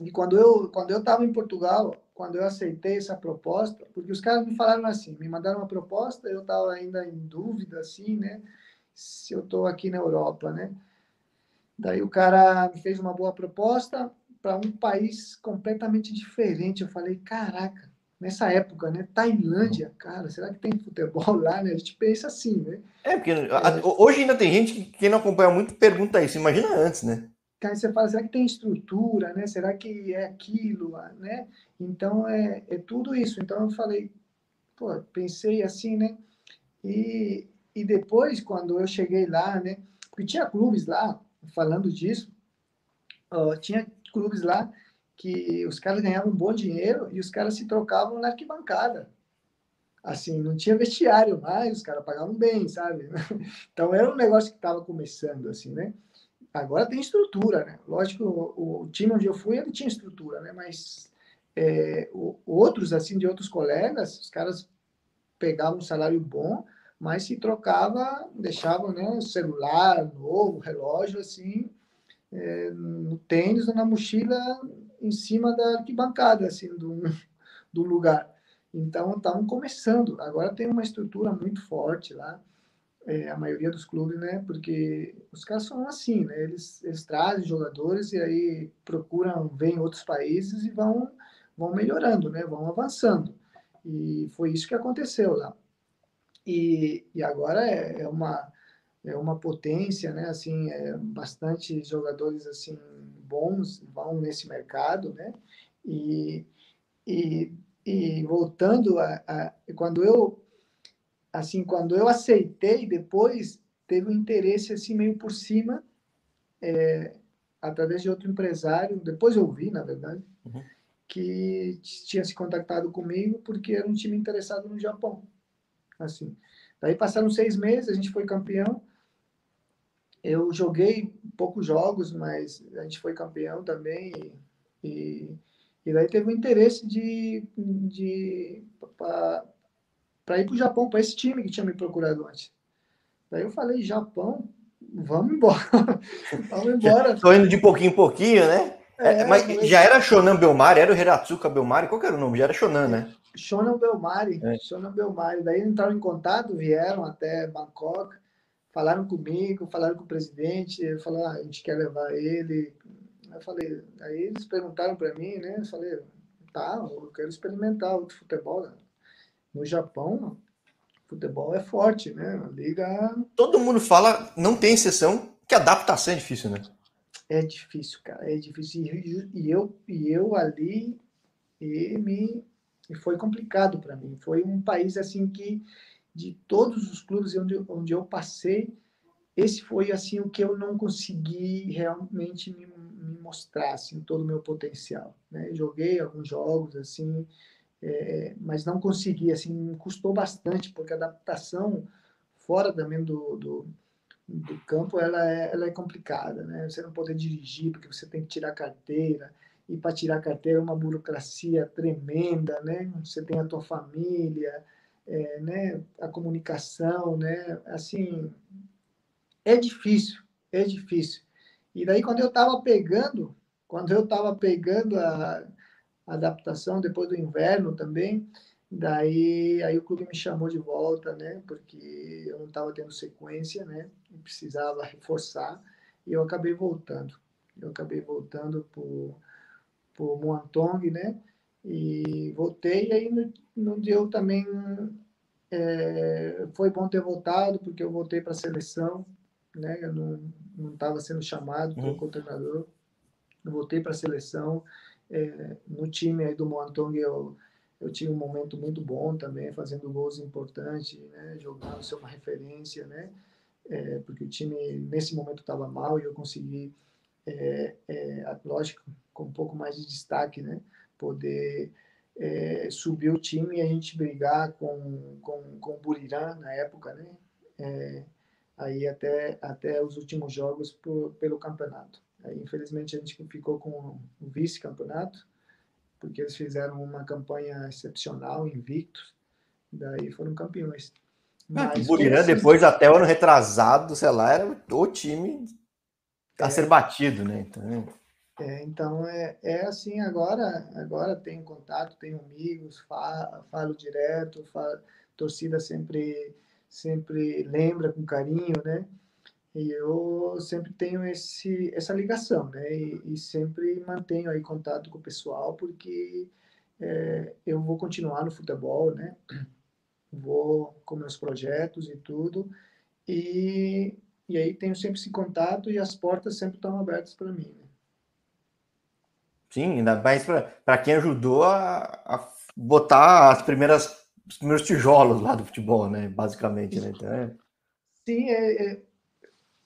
e quando eu quando eu estava em Portugal, quando eu aceitei essa proposta, porque os caras me falaram assim, me mandaram uma proposta, eu estava ainda em dúvida, assim, né, se eu estou aqui na Europa, né? Daí o cara me fez uma boa proposta para um país completamente diferente. Eu falei, caraca, nessa época, né? Tailândia, cara, será que tem futebol lá, né? A gente pensa assim, né? É, porque é. hoje ainda tem gente que quem não acompanha muito pergunta isso, imagina antes, né? Aí você fala, será que tem estrutura, né? Será que é aquilo, né? Então, é, é tudo isso. Então, eu falei, pô, pensei assim, né? E, e depois, quando eu cheguei lá, né? Porque tinha clubes lá, falando disso, uh, tinha clubes lá que os caras ganhavam um bom dinheiro e os caras se trocavam na arquibancada. Assim, não tinha vestiário mais, os caras pagavam bem, sabe? [LAUGHS] Então era um negócio que estava começando, assim, né? Agora tem estrutura, né? Lógico, o, o, time onde eu fui, ele tinha estrutura, né? Mas é, o, outros, assim, de outros colegas, os caras pegavam um salário bom, mas se trocava, deixavam, né? Celular novo, relógio, assim, é, no tênis ou na mochila em cima da arquibancada, assim, do, [LAUGHS] do lugar. Então, estavam começando. Agora tem uma estrutura muito forte lá, é, a maioria dos clubes, né? Porque os caras são assim, né? Eles, eles trazem jogadores e aí procuram, vêm outros países e vão, vão melhorando, né? Vão avançando. E foi isso que aconteceu lá. E, e agora é, é uma é uma potência, né? Assim, é, bastante jogadores assim bons vão nesse mercado, né? E, e, e voltando a, a, quando eu assim quando eu aceitei depois teve um interesse assim meio por cima é, através de outro empresário depois eu vi na verdade uhum. que tinha se contactado comigo porque era um time interessado no Japão assim daí passaram seis meses a gente foi campeão eu joguei poucos jogos, mas a gente foi campeão também. E, e, daí teve o um interesse de, de para ir para o Japão, para esse time que tinha me procurado antes. Daí eu falei, Japão, vamos embora. [LAUGHS] vamos embora. Estou indo de pouquinho em pouquinho, né? É, é, mas já era Shonan Belmari, era o Hiratsuka Belmari, qual era o nome? Já era Shonan, né? Shonan Belmari, é. Shonan Belmari. Daí entraram em contato, vieram até Bangkok, falaram comigo, falaram com o presidente, falaram, ah, a gente quer levar ele. Eu falei, aí eles perguntaram para mim, né? Eu falei, tá, eu quero experimentar outro futebol. No Japão, futebol é forte, né? A liga. Todo mundo fala, não tem exceção, que adaptação é difícil, né? É difícil, cara, é difícil. E eu, e eu ali, e me, e foi complicado para mim. Foi um país assim que de todos os clubes onde, onde eu passei, esse foi assim o que eu não consegui realmente me, me mostrar assim todo o meu potencial né? Joguei alguns jogos assim é, mas não consegui assim custou bastante porque a adaptação fora também do, do, do campo ela é, ela é complicada né? Você não poder dirigir porque você tem que tirar carteira e para tirar carteira é uma burocracia tremenda né? Você tem a tua família é, né, a comunicação, né, assim, é difícil, é difícil. E daí quando eu estava pegando, quando eu estava pegando a, a, adaptação depois do inverno também, daí aí o clube me chamou de volta, né, porque eu não estava tendo sequência, né, e precisava reforçar, e eu acabei voltando. Eu acabei voltando por por Muantong, né, e voltei, e aí não, não deu também. É, foi bom ter voltado, porque eu voltei para a seleção, né? Eu não estava sendo chamado uhum. pelo treinador. Eu voltei para a seleção. É, no time aí do Moantong, eu, eu tive um momento muito bom também, fazendo gols importantes, né? jogando ser uma referência, né? É, porque o time nesse momento estava mal e eu consegui, lógico, com um pouco mais de destaque, né? poder é, subir o time e a gente brigar com, com, com o Burirã na época, né? É, aí até, até os últimos jogos por, pelo campeonato. Aí, infelizmente, a gente ficou com o vice-campeonato, porque eles fizeram uma campanha excepcional, invictos, daí foram campeões. Ah, Mas, o Buriram, depois, até o ano retrasado, sei lá, era o time a é, ser batido, né? Então... É, então é, é assim agora agora tenho contato tenho amigos falo, falo direto falo, torcida sempre sempre lembra com carinho né? E eu sempre tenho esse essa ligação né? E, e sempre mantenho aí contato com o pessoal porque é, eu vou continuar no futebol né? Vou com meus projetos e tudo. E e aí tenho sempre esse contato e as portas sempre estão abertas para mim né? Sim, ainda mais para quem ajudou a, a, botar as primeiras, os primeiros tijolos lá do futebol, né? Basicamente, né? Então, é... Sim, é, é,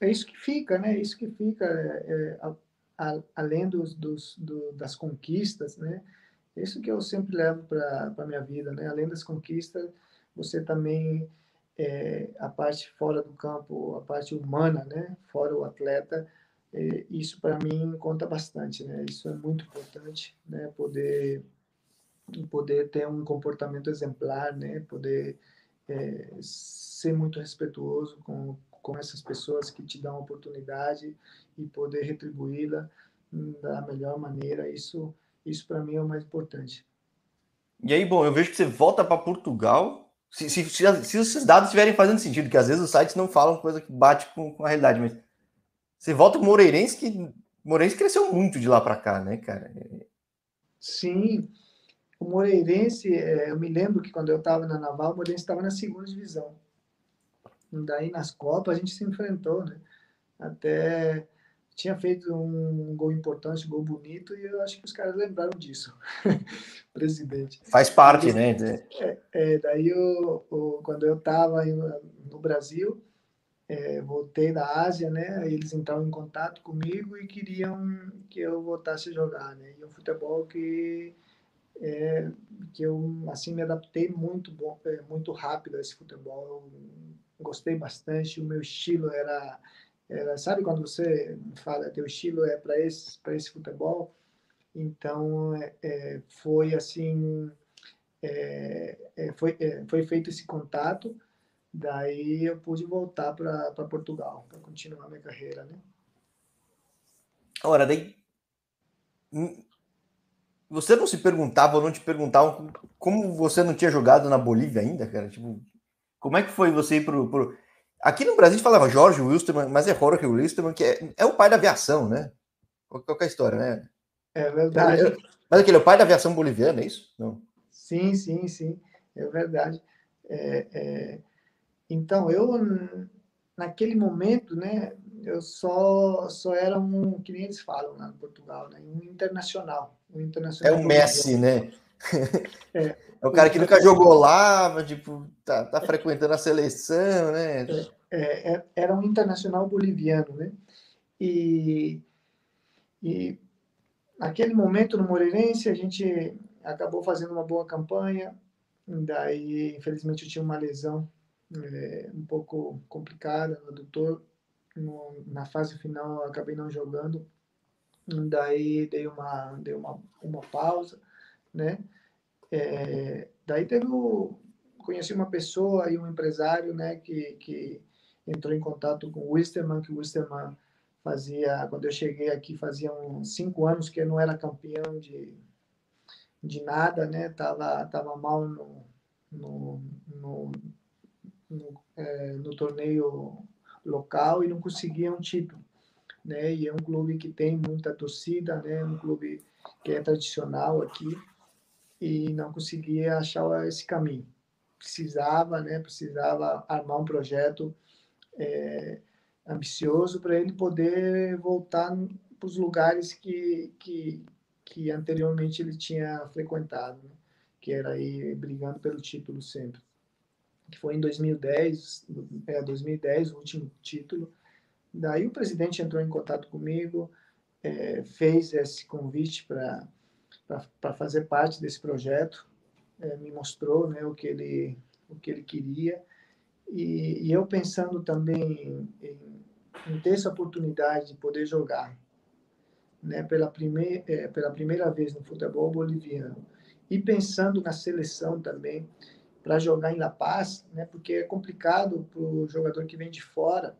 é, isso que fica, né? É isso que fica, é, é, a, além dos, dos, do, das conquistas, né? Isso que eu sempre levo para a minha vida, né? Além das conquistas, você também é, a parte fora do campo, a parte humana, né? Fora o atleta, é, isso para mim conta bastante, né? Isso é muito importante, né? Poder poder ter um comportamento exemplar, né? Poder é, ser muito respeituoso com com essas pessoas que te dão oportunidade e poder retribuí-la da melhor maneira. Isso isso para mim é o mais importante. E aí, bom, eu vejo que você volta para Portugal. Se, se, se, se, esses dados estiverem fazendo sentido, que às vezes os sites não falam coisa que bate com, com a realidade, mas você volta o Moreirense, que o Moreirense cresceu muito de lá para cá, né, cara? Sim. O Moreirense, é, eu me lembro que quando eu estava na Naval, o Moreirense estava na segunda divisão. Daí nas Copas a gente se enfrentou, né? Até tinha feito um gol importante, um gol bonito, e eu acho que os caras lembraram disso, [LAUGHS] presidente. Faz parte, né? É, é, daí, eu, eu, quando eu estava no Brasil, é, voltei da Ásia, né? Eles entraram em contato comigo e queriam que eu voltasse a jogar, né? E um futebol que é, que eu assim me adaptei muito bom, é, muito rápido a esse futebol. Eu gostei bastante. O meu estilo era, era sabe quando você fala teu estilo é para esse para esse futebol? Então é, é foi assim é, foi foi feito esse contato Daí eu pude voltar para Portugal, para continuar minha carreira, né? Ora, daí. Hum, você não se perguntava ou não te perguntavam como você não tinha jogado na Bolívia ainda, cara? Tipo, como é que foi você ir pro. pro... Aqui no Brasil a gente falava Jorge Wilstermann, mas é Jorge Wilstermann, que é, é o pai da aviação, né? Qual, qual é a história, né? É verdade. É, mas aquele é o pai da aviação boliviana, é isso? Não. Sim, sim, sim. É verdade. É, é então, eu, naquele momento, né, eu só, só era um, que nem eles falam lá no Portugal, né, um internacional. Um internacional é o Messi, né? É, [LAUGHS] é o cara que nunca jogou lá, tipo, tá, tá frequentando a seleção, né? É, é, é, era um internacional boliviano, né? E, e naquele momento no Moreirense a gente acabou fazendo uma boa campanha, daí infelizmente eu tinha uma lesão é, um pouco complicada no adutor. No, na fase final acabei não jogando, daí dei uma, dei uma, uma pausa, né? É, daí teve o, conheci uma pessoa e um empresário, né, que, que entrou em contato com o Wisterman, que o Wisterman fazia, quando eu cheguei aqui, fazia uns cinco anos que eu não era campeão de, de nada, né, tava, tava mal no, no, no no, é, no torneio local e não conseguia um título. Né? E é um clube que tem muita torcida, né? um clube que é tradicional aqui e não conseguia achar esse caminho. Precisava, né? Precisava armar um projeto é, ambicioso para ele poder voltar para os lugares que, que, que anteriormente ele tinha frequentado, né? que era aí brigando pelo título sempre que foi em 2010, é, 2010, o último título. Daí o presidente entrou em contato comigo, é, fez esse convite para fazer parte desse projeto, é, me mostrou né, o, que ele, o que ele queria. E, e eu pensando também em, em, ter essa oportunidade de poder jogar né, pela, primeir, é, pela primeira vez no futebol boliviano e pensando na seleção também para jogar em La Paz, né, porque é complicado para o jogador que vem de fora,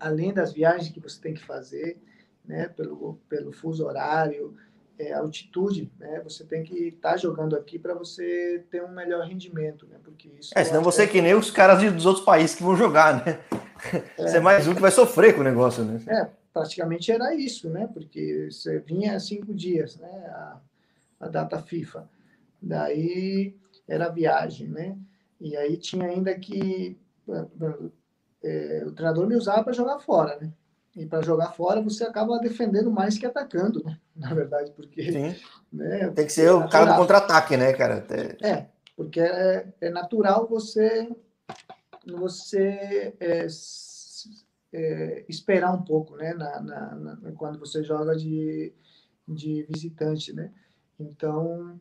além das viagens que você tem que fazer, né, pelo, pelo fuso horário, é, altitude, né? Você tem que estar tá jogando aqui para você ter um melhor rendimento, né? Porque isso. É, senão você é que nem os caras dos outros países que vão jogar, né? É. Você é mais um que vai sofrer com o negócio, né? É, praticamente era isso, né? Porque você vinha cinco dias, né? A, a data FIFA. Daí era a viagem, né? E aí tinha ainda que é, o treinador me usava para jogar fora, né? E para jogar fora você acaba defendendo mais que atacando, né? [LAUGHS] Na verdade, porque. Sim. Né, Tem que ser o cara do contra-ataque, né, cara? É, porque é, é natural você, você é, é, esperar um pouco, né? Na, na, na, quando você joga de, de visitante, né? Então,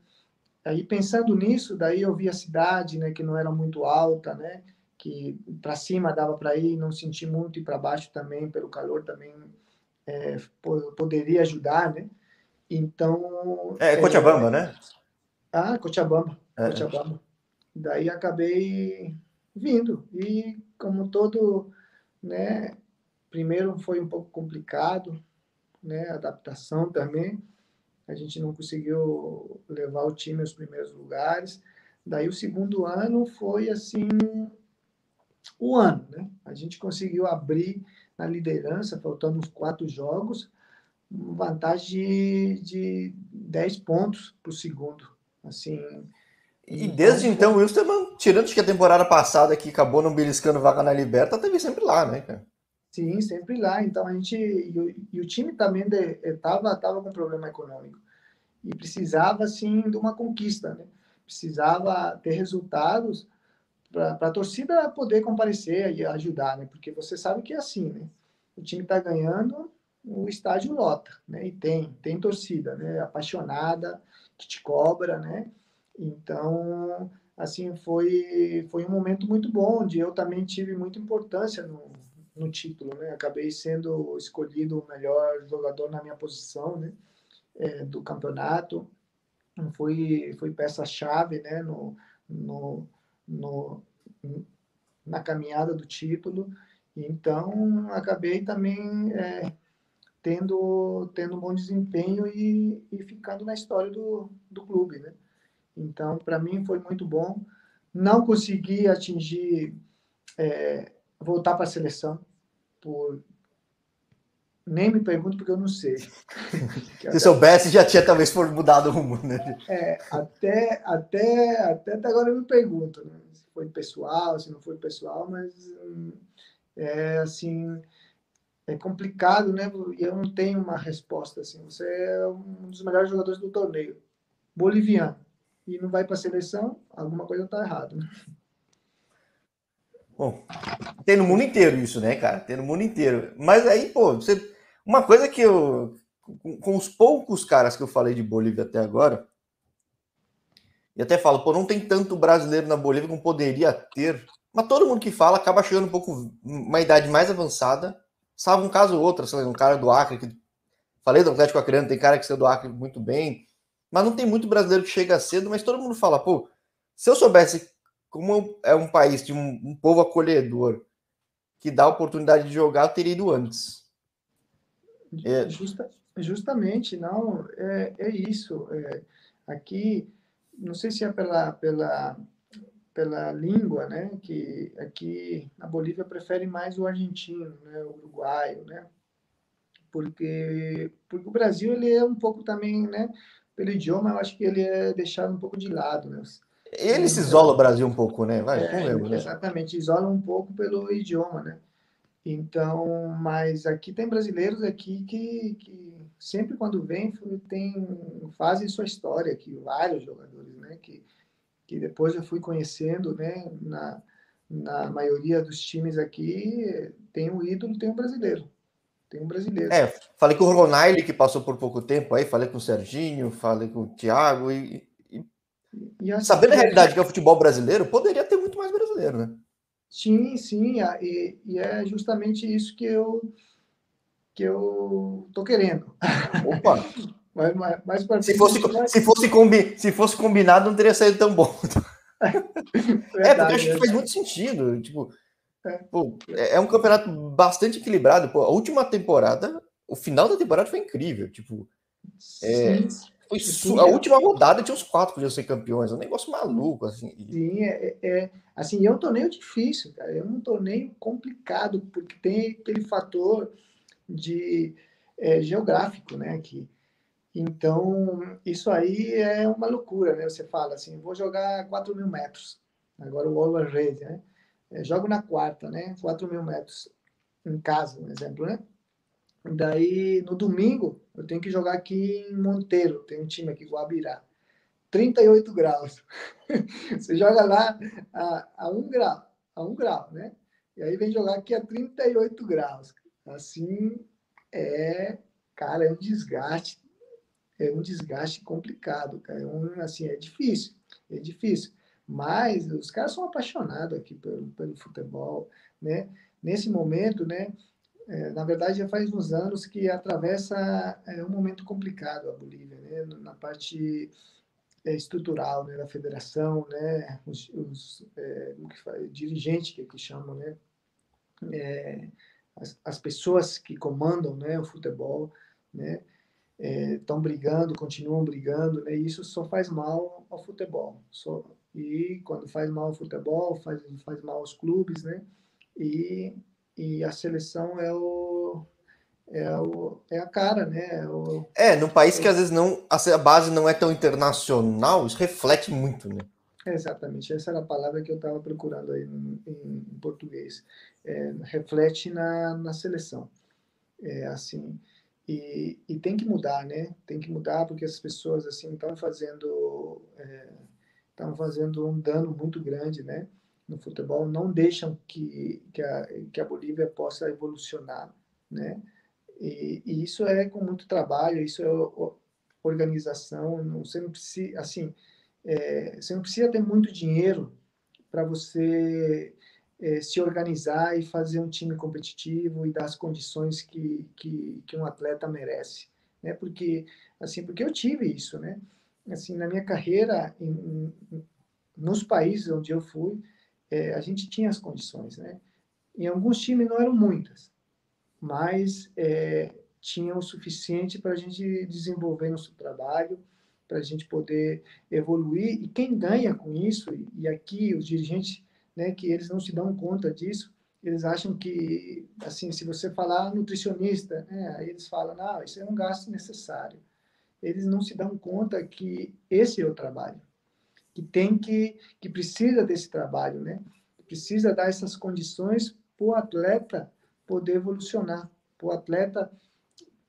aí pensando nisso, daí eu vi a cidade, né? Que não era muito alta, né? que para cima dava para ir, não senti muito e para baixo também, pelo calor também é, poderia ajudar, né? Então. É, Cochabamba, é, né? Ah, Cochabamba. É. Cochabamba. Daí acabei vindo. E como todo, né? Primeiro foi um pouco complicado, né? Adaptação também. A gente não conseguiu levar o time aos primeiros lugares. Daí o segundo ano foi assim o ano. Né? A gente conseguiu abrir na liderança, faltando uns quatro jogos, vantagem de, de 10 pontos para o segundo. Assim, e desde então, então o Wilstermann, tirando que a temporada passada que acabou não beliscando vaga na Liberta, teve sempre lá, né, cara? Sim, sempre lá. Então a gente. E o, e o time também estava tava com problema econômico. E precisava, assim, de uma conquista, né? Precisava ter resultados para a torcida poder comparecer e ajudar, né? Porque você sabe que é assim, né? O time está ganhando, o estádio lota, né? E tem, tem torcida, né? Apaixonada, que te cobra, né? Então, assim, foi, foi um momento muito bom, onde eu também tive muita importância no, no título, né? Acabei sendo escolhido o melhor jogador na minha posição, né? É, do campeonato. Fui, fui peça-chave, né? No, no, no, na caminhada do título. Então, acabei também é, tendo, tendo um bom desempenho e, e ficando na história do, do clube. Né? Então, para mim foi muito bom. Não consegui atingir, é, voltar para a seleção por nem me pergunto porque eu não sei. [LAUGHS] Se soubesse, já tinha talvez for mudado o rumo, né? É, até, até, até agora eu me pergunto, né? se foi pessoal, se não foi pessoal, mas hum, é assim, é complicado, né? E eu não tenho uma resposta assim. Você é um dos melhores jogadores do torneio, boliviano, e não vai para a seleção, alguma coisa está errada. Né? Bom, tem no mundo inteiro isso, né, cara? Tem no mundo inteiro. Mas aí, pô, você uma coisa que eu, com, os poucos caras que eu falei de Bolívia até agora, e até falo, pô, não tem tanto brasileiro na Bolívia como poderia ter, mas todo mundo que fala acaba chegando um pouco, uma idade mais avançada, salvo um caso ou outro, sei um cara do Acre, que falei do Atlético Acreano, tem cara que saiu do Acre muito bem, mas não tem muito brasileiro que chega cedo, mas todo mundo fala, pô, se eu soubesse como é um país de um, um povo acolhedor, que dá oportunidade de jogar, eu teria ido antes. É. Justa, justamente, não, é, é isso. É, aqui, não sei se é pela, pela, pela língua, né, que aqui na Bolívia prefere mais o argentino, né, o uruguaio, né, porque, porque o Brasil ele é um pouco também, né, pelo idioma, eu acho que ele é deixado um pouco de lado, né. Ele se isola o Brasil um pouco, né? Vai, é, né? Exatamente, isola um pouco pelo idioma, né? Então, mas aqui tem brasileiros aqui que, que sempre quando vem tem fazem sua história aqui, vários jogadores, né? Que, que depois eu fui conhecendo, né? Na, na maioria dos times aqui tem um ídolo, tem um brasileiro. Tem um brasileiro. É, falei com o Ronaldo, que passou por pouco tempo aí, falei com o Serginho, falei com o Thiago e, sabendo a realidade que é o futebol brasileiro, poderia ter muito mais brasileiro, né? Sim, sim, e, e é justamente isso que eu que eu tô querendo. Opa! [LAUGHS] mas, mas, mas se, fosse, vai... se, fosse combi, se fosse combinado, não teria saído tão bom. [LAUGHS] [LAUGHS] É, porque acho que faz muito sentido. Tipo, é. Pô, é, é um campeonato bastante equilibrado. Pô, a última temporada, o final da temporada foi incrível. Tipo, é, foi Sim, a é. última rodada tinha os quatro que podiam ser campeões. É um negócio maluco, assim. Sim, é, é, assim, é um torneio difícil, cara. É um torneio complicado, porque tem aquele fator de é, geográfico, né? Aqui. Então, isso aí é uma loucura, né? Você fala assim, vou jogar 4 mil metros. Agora o over rate, né? É, jogo na quarta, né? 4 mil metros em casa, um exemplo, né? Daí, no domingo, eu tenho que jogar aqui em Monteiro, tem um time aqui, Guabirá. 38 graus. [LAUGHS] Você joga lá a, a 1 grau, a 1 grau, né? E aí vem jogar aqui a 38 graus. Assim, é, cara, é um desgaste, é um desgaste complicado, cara. É um, assim, é difícil, é difícil. Mas os caras são apaixonados aqui pelo, pelo futebol, né? Nesse momento, né? É, na verdade, já faz uns anos que atravessa é, um momento complicado a Bolívia, né? Na parte é, estrutural, né? Da federação, né? Os, os é, dirigentes que, que chamam, né? É, as, as pessoas que comandam, né? O futebol, né? estão é, brigando, continuam brigando, né? E isso só faz mal ao futebol. Só, e quando faz mal ao futebol, faz, faz mal aos clubes, né? E, e a seleção é o, é, o, é a cara, né? É o, é, num país que às vezes não a base não é tão internacional, isso reflete muito, né? Exatamente, essa era a palavra que eu estava procurando aí em, em português. É, reflete na, na seleção. É assim, e, e tem que mudar, né? Tem que mudar porque as pessoas assim estão fazendo é, estão fazendo um dano muito grande, né? No futebol, não deixam que, que, a, que a Bolívia possa evolucionar, né? E, e isso é com muito trabalho, isso é organização, não, você não precisa, assim, é, você não precisa ter muito dinheiro para você é, se organizar e fazer um time competitivo e dar as condições que, que, que um atleta merece, né? Porque, assim, porque eu tive isso, né? assim, na minha carreira, em, em, nos países onde eu fui, é, a gente tinha as condições, né? Em alguns times não eram muitas, mas é, tinha o suficiente para a gente desenvolver nosso trabalho, para a gente poder evoluir. E quem ganha com isso, e aqui os dirigentes, né, que eles não se dão conta disso, eles acham que, assim, se você falar nutricionista, né, aí eles falam, não, isso é um gasto necessário eles não se dão conta que esse é o trabalho, que tem que, que precisa desse trabalho, né? Precisa dar essas condições para o atleta poder evolucionar, para o atleta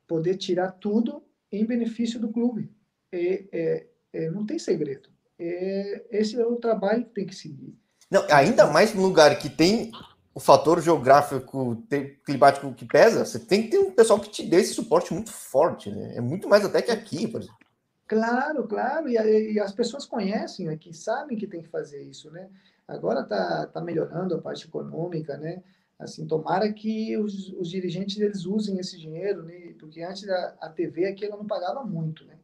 poder tirar tudo em benefício do clube. E, é, é, não tem segredo. É, esse é o trabalho que tem que seguir. Não, ainda mais no lugar que tem o fator geográfico climático que pesa, você tem que ter um pessoal que te dê esse suporte muito forte, né? É muito mais até que aqui, por exemplo. Claro, claro, e, e as pessoas conhecem aqui, sabem que tem que fazer isso, né? Agora tá, tá melhorando a parte econômica, né? Assim, tomara que os, os dirigentes eles usem esse dinheiro, né? Porque antes a, a TV aqui ela não pagava muito, né?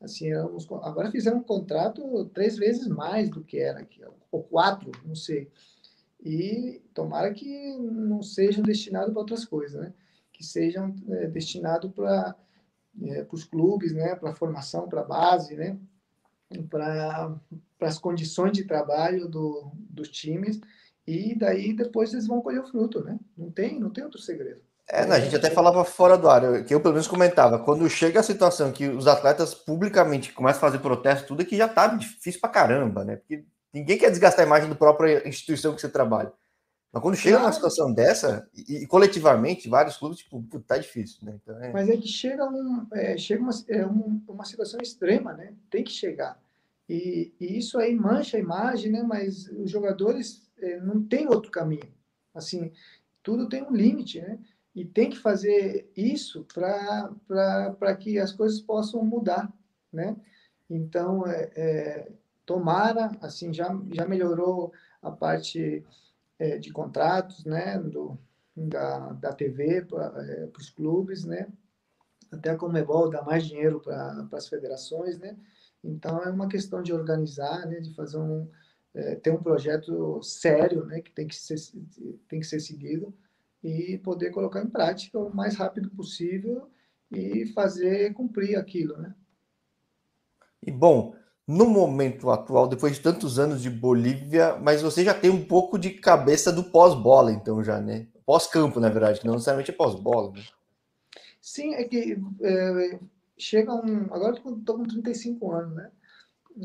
Assim, uns, agora fizeram um contrato três vezes mais do que era aqui, ou quatro, não sei e tomara que não sejam destinados para outras coisas, né? Que sejam é, destinados para é, os clubes, né? Para a formação, para a base, né? Para as condições de trabalho do, dos times e daí depois eles vão colher o fruto, né? Não tem, não tem outro segredo. É, não, a gente até falava fora do ar, que eu pelo menos comentava, quando chega a situação que os atletas publicamente começam a fazer protesto, tudo é que já tá difícil pra caramba, né? Porque Ninguém quer desgastar a imagem da própria instituição que você trabalha. Mas quando chega claro. numa situação dessa, e, e, coletivamente, vários clubes, tipo, tá difícil, né? Então, é... Mas é que chega, um, é, chega uma, é um, uma situação extrema, né? Tem que chegar. E, e, isso aí mancha a imagem, né? Mas os jogadores é, não tem outro caminho. Assim, tudo tem um limite, né? E tem que fazer isso para que as coisas possam mudar, né? Então, é, é tomara, assim, já, já melhorou a parte é, de contratos, né, do, da, da TV para é, os clubes, né? Até a Comebol dá mais dinheiro para as federações, né? Então é uma questão de organizar, né? De fazer um é, ter um projeto sério, né? Que tem que ser tem que ser seguido e poder colocar em prática o mais rápido possível e fazer cumprir aquilo, né? E bom, no momento atual, depois de tantos anos de Bolívia, mas você já tem um pouco de cabeça do pós-bola, então já, né? Pós-campo, na verdade, que não necessariamente é pós-bola. Né? Sim, é que é, chega um. Agora estou com 35 anos, né?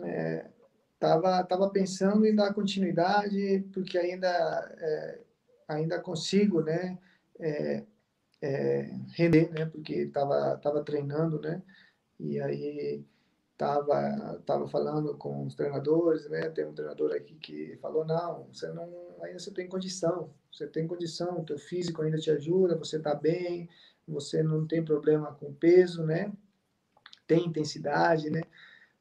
É, tava, tava pensando em dar continuidade, porque ainda, é, ainda consigo, né? É, é, render, né? Porque tava, tava treinando, né? E aí tava tava falando com os treinadores, né? Tem um treinador aqui que falou não, você não ainda você tem condição, você tem condição, teu físico ainda te ajuda, você está bem, você não tem problema com peso, né? Tem intensidade, né?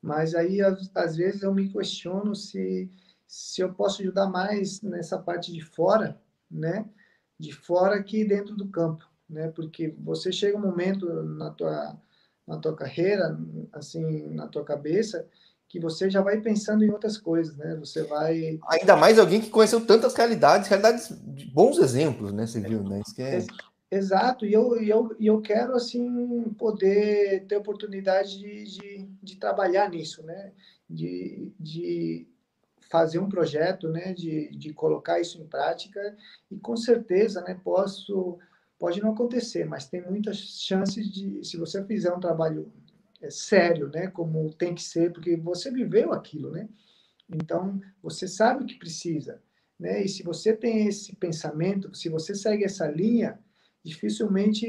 Mas aí às vezes eu me questiono se se eu posso ajudar mais nessa parte de fora, né? De fora que dentro do campo, né? Porque você chega um momento na tua na tua carreira, assim, na tua cabeça, que você já vai pensando em outras coisas, né? Você vai. Ainda mais alguém que conheceu tantas realidades, realidades de bons exemplos, né? Você viu, né? Que é... Exato, e eu, e eu, e eu quero, assim, poder ter oportunidade de, de, de trabalhar nisso, né? De, de fazer um projeto, né? De, de colocar isso em prática, e com certeza, né? Posso pode não acontecer, mas tem muitas chances de, se você fizer um trabalho é, sério, né, como tem que ser, porque você viveu aquilo, né? Então, você sabe o que precisa, né? E se você tem esse pensamento, se você segue essa linha, dificilmente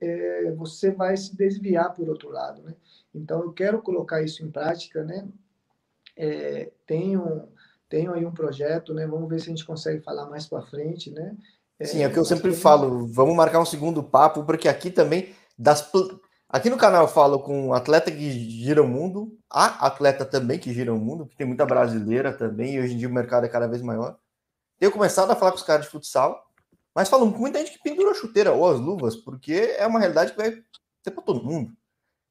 é, você vai se desviar por outro lado, né? Então, eu quero colocar isso em prática, né? É, tenho tenho aí um projeto, né? Vamos ver se a gente consegue falar mais para frente, né? Sim, é o que eu sempre falo. Vamos marcar um segundo papo, porque aqui também das aqui no canal eu falo com atleta que gira o mundo, há atleta também que gira o mundo, que tem muita brasileira também, e hoje em dia o mercado é cada vez maior. Tenho começado a falar com os caras de futsal, mas falo com muita gente que pendura a chuteira ou as luvas, porque é uma realidade que vai ser para todo mundo.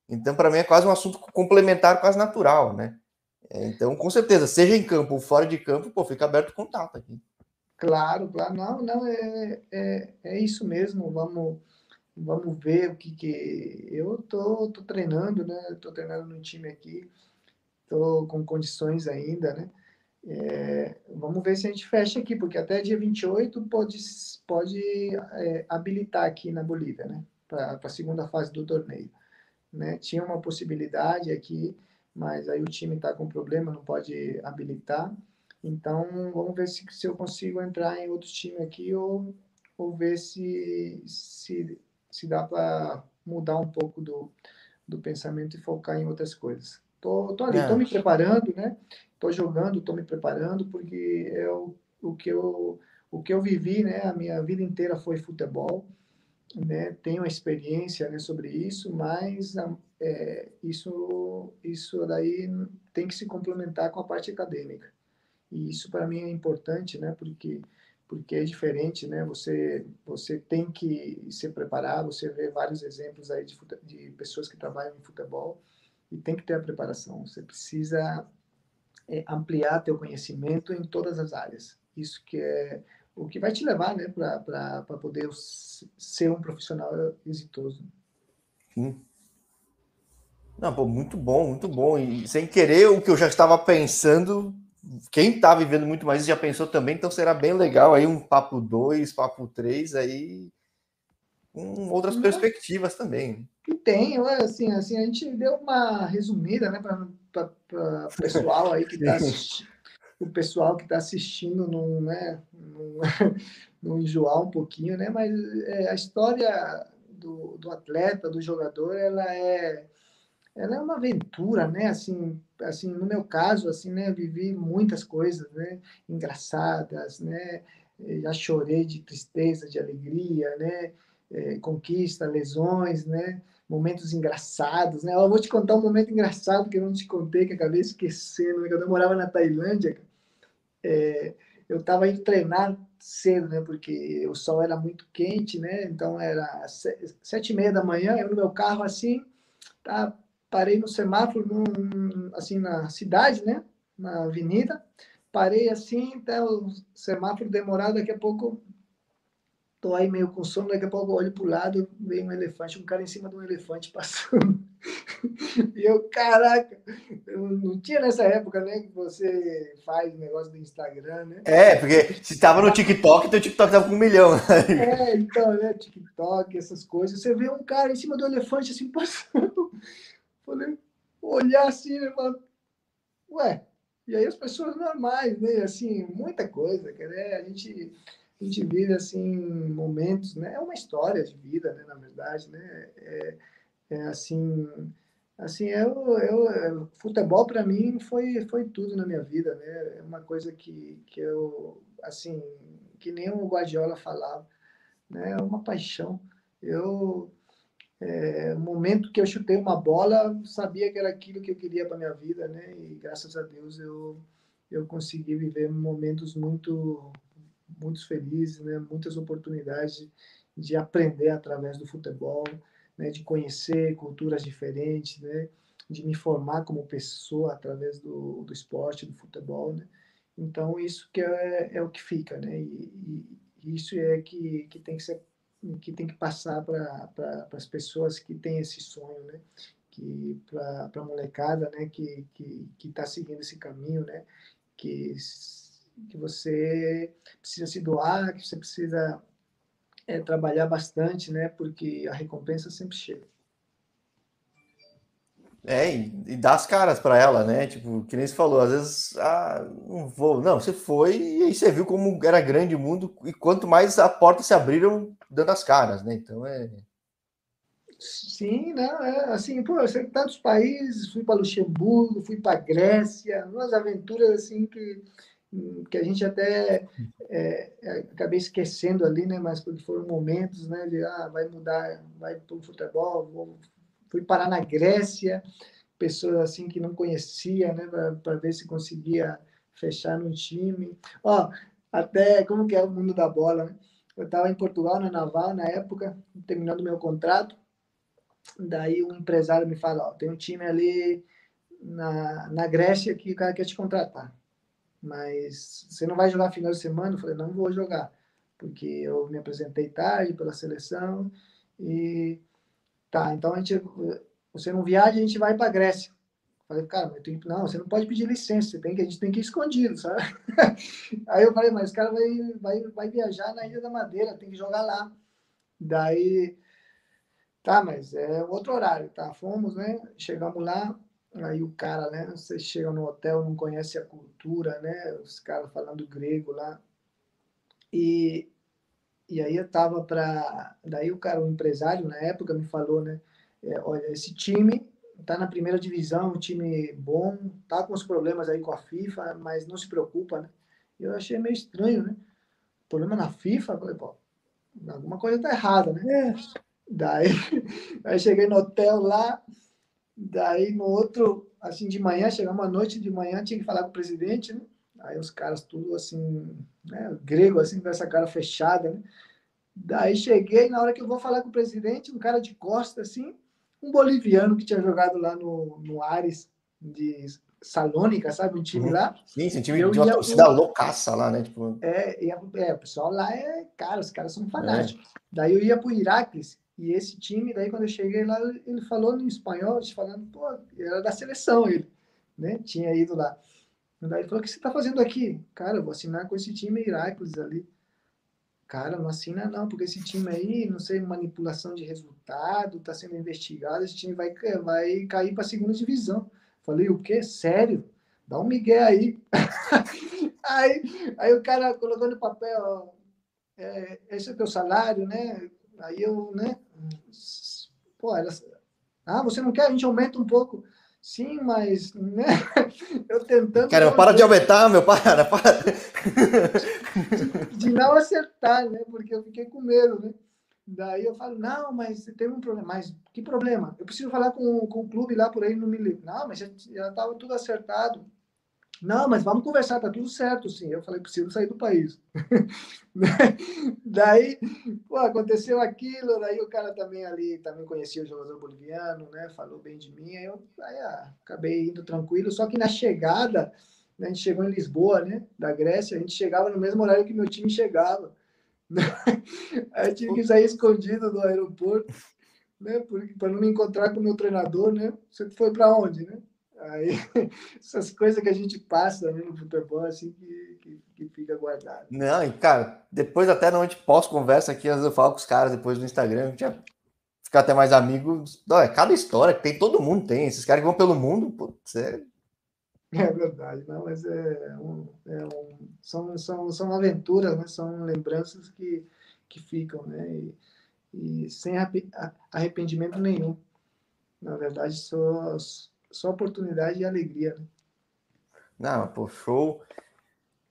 Então, para mim, é quase um assunto complementar, quase natural, né? É, então, com certeza, seja em campo ou fora de campo, pô, fica aberto o contato aqui. Claro, claro. Não, não, é, é, é isso mesmo. Vamos, vamos ver o que que... Eu tô, tô treinando, né? Tô treinando no time aqui. Tô com condições ainda, né? É, vamos ver se a gente fecha aqui, porque até dia 28 pode, pode é, habilitar aqui na Bolívia, né? Para a segunda fase do torneio. Né? Tinha uma possibilidade aqui, mas aí o time está com problema, não pode habilitar. Então, vamos ver se, se eu consigo entrar em outro time aqui ou, ou ver se, se, se dá para mudar um pouco do, do pensamento e focar em outras coisas. Tô, tô ali, é. tô me preparando, né? Tô jogando, tô me preparando, porque é o, o, que eu, o que eu vivi, né? A minha vida inteira foi futebol, né? Tenho experiência né, sobre isso, mas é, isso, isso daí tem que se complementar com a parte acadêmica. E isso para mim é importante, né? Porque porque é diferente, né? Você você tem que se preparar. Você vê vários exemplos aí de, de pessoas que trabalham em futebol e tem que ter a preparação. Você precisa é, ampliar teu conhecimento em todas as áreas. Isso que é o que vai te levar, né, para poder ser um profissional exitoso. Sim. Não, pô, muito bom, muito bom. E sem querer, o que eu já estava pensando quem está vivendo muito mais já pensou também, então será bem legal aí um papo 2, papo 3 aí com outras perspectivas também. E tem, assim, assim, a gente deu uma resumida, né, para o pessoal aí que [LAUGHS] está assistindo, o pessoal que está assistindo não, né, não, [LAUGHS] não enjoar um pouquinho, né, mas é, a história do, do atleta, do jogador, ela é ela é uma aventura, né? Assim, assim, no meu caso, assim, né? Vivi muitas coisas, né? Engraçadas, né? Já chorei de tristeza, de alegria, né? É, conquista, lesões, né? Momentos engraçados, né? Eu vou te contar um momento engraçado que eu não te contei, que acabei esquecendo. Né? Quando eu morava na Tailândia, é, eu estava indo treinar cedo, né? Porque o sol era muito quente, né? Então era sete e meia da manhã, eu no meu carro assim, tá, parei no semáforo, num, assim na cidade, né? Na avenida, parei assim, até o semáforo demorado, daqui a pouco Tô aí meio com sono, daqui a pouco olho pro lado, vem um elefante, um cara em cima de um elefante passando. [LAUGHS] e eu, caraca, eu não tinha nessa época, né, que você faz o negócio do Instagram, né? É, porque se tava no TikTok, teu TikTok tava com um milhão. é, então, né, TikTok, essas coisas. Você vê um cara em cima do elefante assim [LAUGHS] passando. Falei, olhar assim, né, falar, ué, e aí as pessoas normais, né, assim, muita coisa, né, a gente a gente vive assim momentos, né? É uma história de vida, né? Na verdade, né? É, é assim, assim eu, eu futebol para mim foi foi tudo na minha vida, né? É uma coisa que que eu assim que nem o Guardiola falava, né? É uma paixão. Eu é, momento que eu chutei uma bola, sabia que era aquilo que eu queria para minha vida, né? E graças a Deus eu eu consegui viver momentos muito muitos felizes, né? muitas oportunidades de, de aprender através do futebol, né? de conhecer culturas diferentes, né? de me formar como pessoa através do, do esporte, do futebol. Né? Então, isso que é, é o que fica, né? E, e isso é que, que tem que ser que tem que passar para pra, as pessoas que têm esse sonho, né? Que para a molecada, né? Que que está seguindo esse caminho, né? Que que você precisa se doar, que você precisa é, trabalhar bastante, né? Porque a recompensa sempre chega. É, e, e dá as caras para ela, né? Tipo, que nem você falou, às vezes, ah, não vou. Não, você foi e aí você viu como era grande o mundo e quanto mais a porta se abriram dando as caras, né? Então é. Sim, não, é assim, pô, eu sei tantos países, fui para Luxemburgo, fui para Grécia, umas aventuras assim que que a gente até é, é, acabei esquecendo ali, né? Mas porque foram momentos, né? De ah, vai mudar, vai para o futebol, vou, fui parar na Grécia, pessoas assim que não conhecia, né? Para ver se conseguia fechar no time. Ó, até como que é o mundo da bola, né? Eu estava em Portugal, na Naval, na época, terminando meu contrato. Daí um empresário me fala, ó, tem um time ali na, na Grécia que o cara quer te contratar mas você não vai jogar final de semana? Eu falei, não vou jogar, porque eu me apresentei tarde pela seleção e tá, então a gente, você não viaja, a gente vai para Grécia. Falei, cara, não, você não pode pedir licença, você tem que, a gente tem que ir escondido, sabe? [LAUGHS] Aí eu falei, mas o cara vai, vai, vai viajar na Ilha da Madeira, tem que jogar lá. Daí, tá, mas é outro horário, tá? Fomos, né? Chegamos lá, Aí o cara, né? Você chega no hotel, não conhece a cultura, né? Os caras falando grego lá. E, e aí eu tava para. Daí o cara, o empresário na época me falou, né? É, olha, esse time tá na primeira divisão, um time bom, tá com os problemas aí com a FIFA, mas não se preocupa, né? Eu achei meio estranho, né? Problema na FIFA, falei, pô, alguma coisa tá errada, né? É. Daí, [LAUGHS] aí cheguei no hotel lá, Daí, no outro, assim, de manhã, chegamos à noite, de manhã, tinha que falar com o presidente, né? Aí os caras tudo assim, né? grego, assim, com essa cara fechada, né? Daí cheguei, na hora que eu vou falar com o presidente, um cara de costa, assim, um boliviano que tinha jogado lá no, no Ares de Salônica, sabe? Um time uhum. lá. Sim, sim, um time eu de uma torcida loucaça lá, né? Tipo... É, ia, é, o pessoal lá é, cara, os caras são fanáticos. É. Daí eu ia pro Iraques, e esse time, daí quando eu cheguei lá, ele falou em espanhol, falando, pô, era da seleção ele, né? Tinha ido lá. Daí ele falou, o que você está fazendo aqui? Cara, eu vou assinar com esse time Heracles ali. Cara, não assina não, porque esse time aí, não sei, manipulação de resultado, está sendo investigado, esse time vai, vai cair para a segunda divisão. Falei, o quê? Sério? Dá um migué aí. [LAUGHS] aí. Aí o cara colocou no papel, é, esse é o teu salário, né? Aí eu, né? Pô, ah, você não quer? A gente aumenta um pouco. Sim, mas né? [LAUGHS] eu tentando. Cara, para de aumentar, meu, para, para. De, [LAUGHS] de, não acertar, né? Porque eu fiquei com medo, né? Daí eu falo, não, mas tem um problema. Mas que problema? Eu preciso falar com, com o clube lá por aí, não me lembro. Não, mas já estava tudo acertado. Não, mas vamos conversar, tá tudo certo, sim. Eu falei, preciso sair do país. [LAUGHS] daí, pô, aconteceu aquilo, daí o cara também ali, também conhecia o jogador boliviano, né? Falou bem de mim, aí eu aí, ah, acabei indo tranquilo, só que na chegada, né, a gente chegou em Lisboa, né? Da Grécia, a gente chegava no mesmo horário que meu time chegava. [LAUGHS] aí eu tive que sair escondido do aeroporto, né? Para não me encontrar com o meu treinador, né? Você foi para onde, né? Aí, [LAUGHS] essas coisas que a gente passa né, no futebol, assim, que, que, que, fica guardado. Não, e cara, depois até não gente pós-conversa aqui, às vezes eu falo com os caras depois no Instagram, a gente ia ficar até mais amigos. Não, é cada história que tem, todo mundo tem. Esses caras que vão pelo mundo, putz, é... [LAUGHS] é verdade, não, mas é, um, é um, são, são, são aventuras, né? São lembranças que, que ficam, né? E, e sem arrependimento nenhum. Na verdade, só só oportunidade e alegria. Né? Não, pô, show.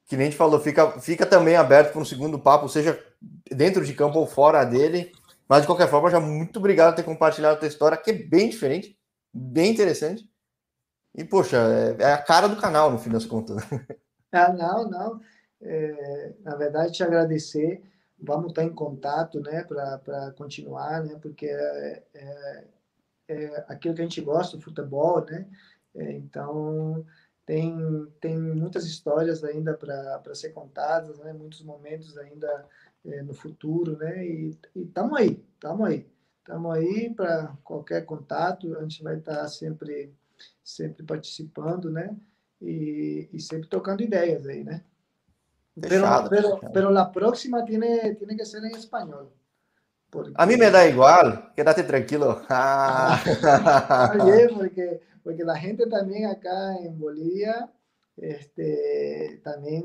Que nem a gente falou, fica, fica também aberto para um segundo papo, seja dentro de campo ou fora dele. Mas de qualquer forma, já muito obrigado por ter compartilhado a tua história, que é bem diferente, bem interessante. E, poxa, é, é a cara do canal, no fim das contas. [LAUGHS] Ah, não, não. É, na verdade, te agradecer. Vamos estar em contato, né, para continuar, né, porque é, é, é, aquilo que a gente gosta, o futebol, né? É, então, tem, tem muitas histórias ainda para ser contadas, né? Muitos momentos ainda é, no futuro, né? E estamos aí, estamos aí. Estamos aí para qualquer contato, a gente vai estar tá sempre, sempre participando, né? E, e sempre tocando ideias aí, né? Fechado, pero, pero, pero la próxima tiene, tiene que ser em espanhol. Porque... A mí me da igual, quédate tranquilo. [LAUGHS] Ah. Oye, porque, porque la gente también acá en Bolivia este, también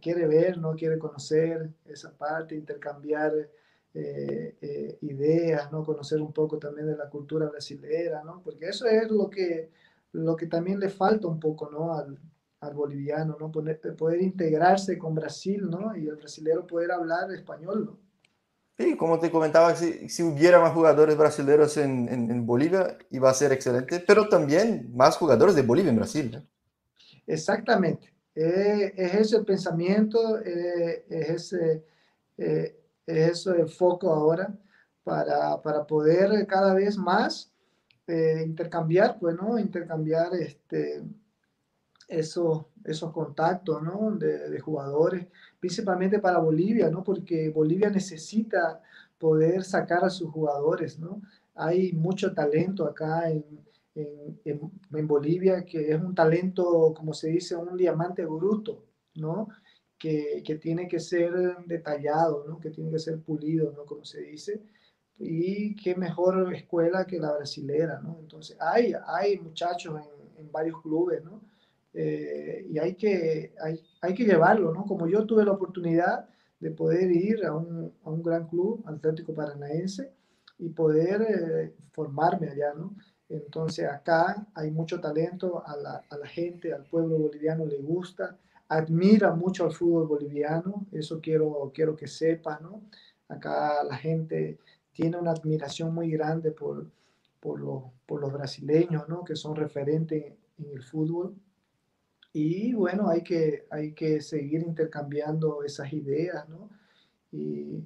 quiere ver, no quiere conocer esa parte, intercambiar eh, eh, ideas, ¿no? conocer un poco también de la cultura brasileña, ¿no? porque eso es lo que, lo que también le falta un poco ¿no? al, al boliviano, ¿no? Poder, poder integrarse con Brasil ¿no? y el brasilero poder hablar español. ¿no? Sí, como te comentaba, si, si hubiera más jugadores brasileños en, en, en, Bolivia, iba a ser excelente, pero también más jugadores de Bolivia en Brasil. Exactamente. Eh, es ese pensamiento, eh, es, ese, eh, es ese el foco ahora para, para poder cada vez más intercambiar, pues, ¿no? Intercambiar este, esos, esos contactos, ¿no? De, de jugadores principalmente para Bolivia, ¿no? Porque Bolivia necesita poder sacar a sus jugadores, ¿no? Hay mucho talento acá en, en, en, Bolivia, que es un talento, como se dice, un diamante bruto, ¿no? Que, que, tiene que ser detallado, ¿no? Que tiene que ser pulido, ¿no? Como se dice. Y qué mejor escuela que la brasilera, ¿no? Entonces, hay, hay muchachos en, en varios clubes, ¿no? Eh, y hay que, hay, hay, que llevarlo, ¿no? Como yo tuve la oportunidad de poder ir a un, a un gran club, Atlético Paranaense, y poder eh, formarme allá, ¿no? Entonces acá hay mucho talento, a la, a la, gente, al pueblo boliviano le gusta, admira mucho al fútbol boliviano, eso quiero, quiero que sepa, ¿no? Acá la gente tiene una admiración muy grande por, por, lo, por los brasileños, ¿no? Que son referentes en el fútbol. Y bueno, hay que, hay que seguir intercambiando esas ideas, ¿no? Y,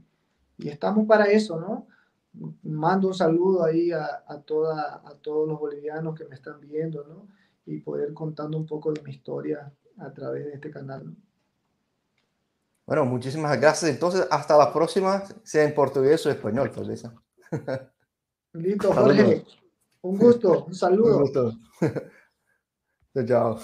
y estamos para eso, ¿no? Mando un saludo ahí a, a, toda, a todos los bolivianos que me están viendo, ¿no? Y poder contando un poco de mi historia a través de este canal. ¿no? Bueno, muchísimas gracias. Entonces, hasta la próxima, sea en portugués o español, pues Listo, Jorge. Un gusto, un saludo. Un gusto. [LAUGHS] chao.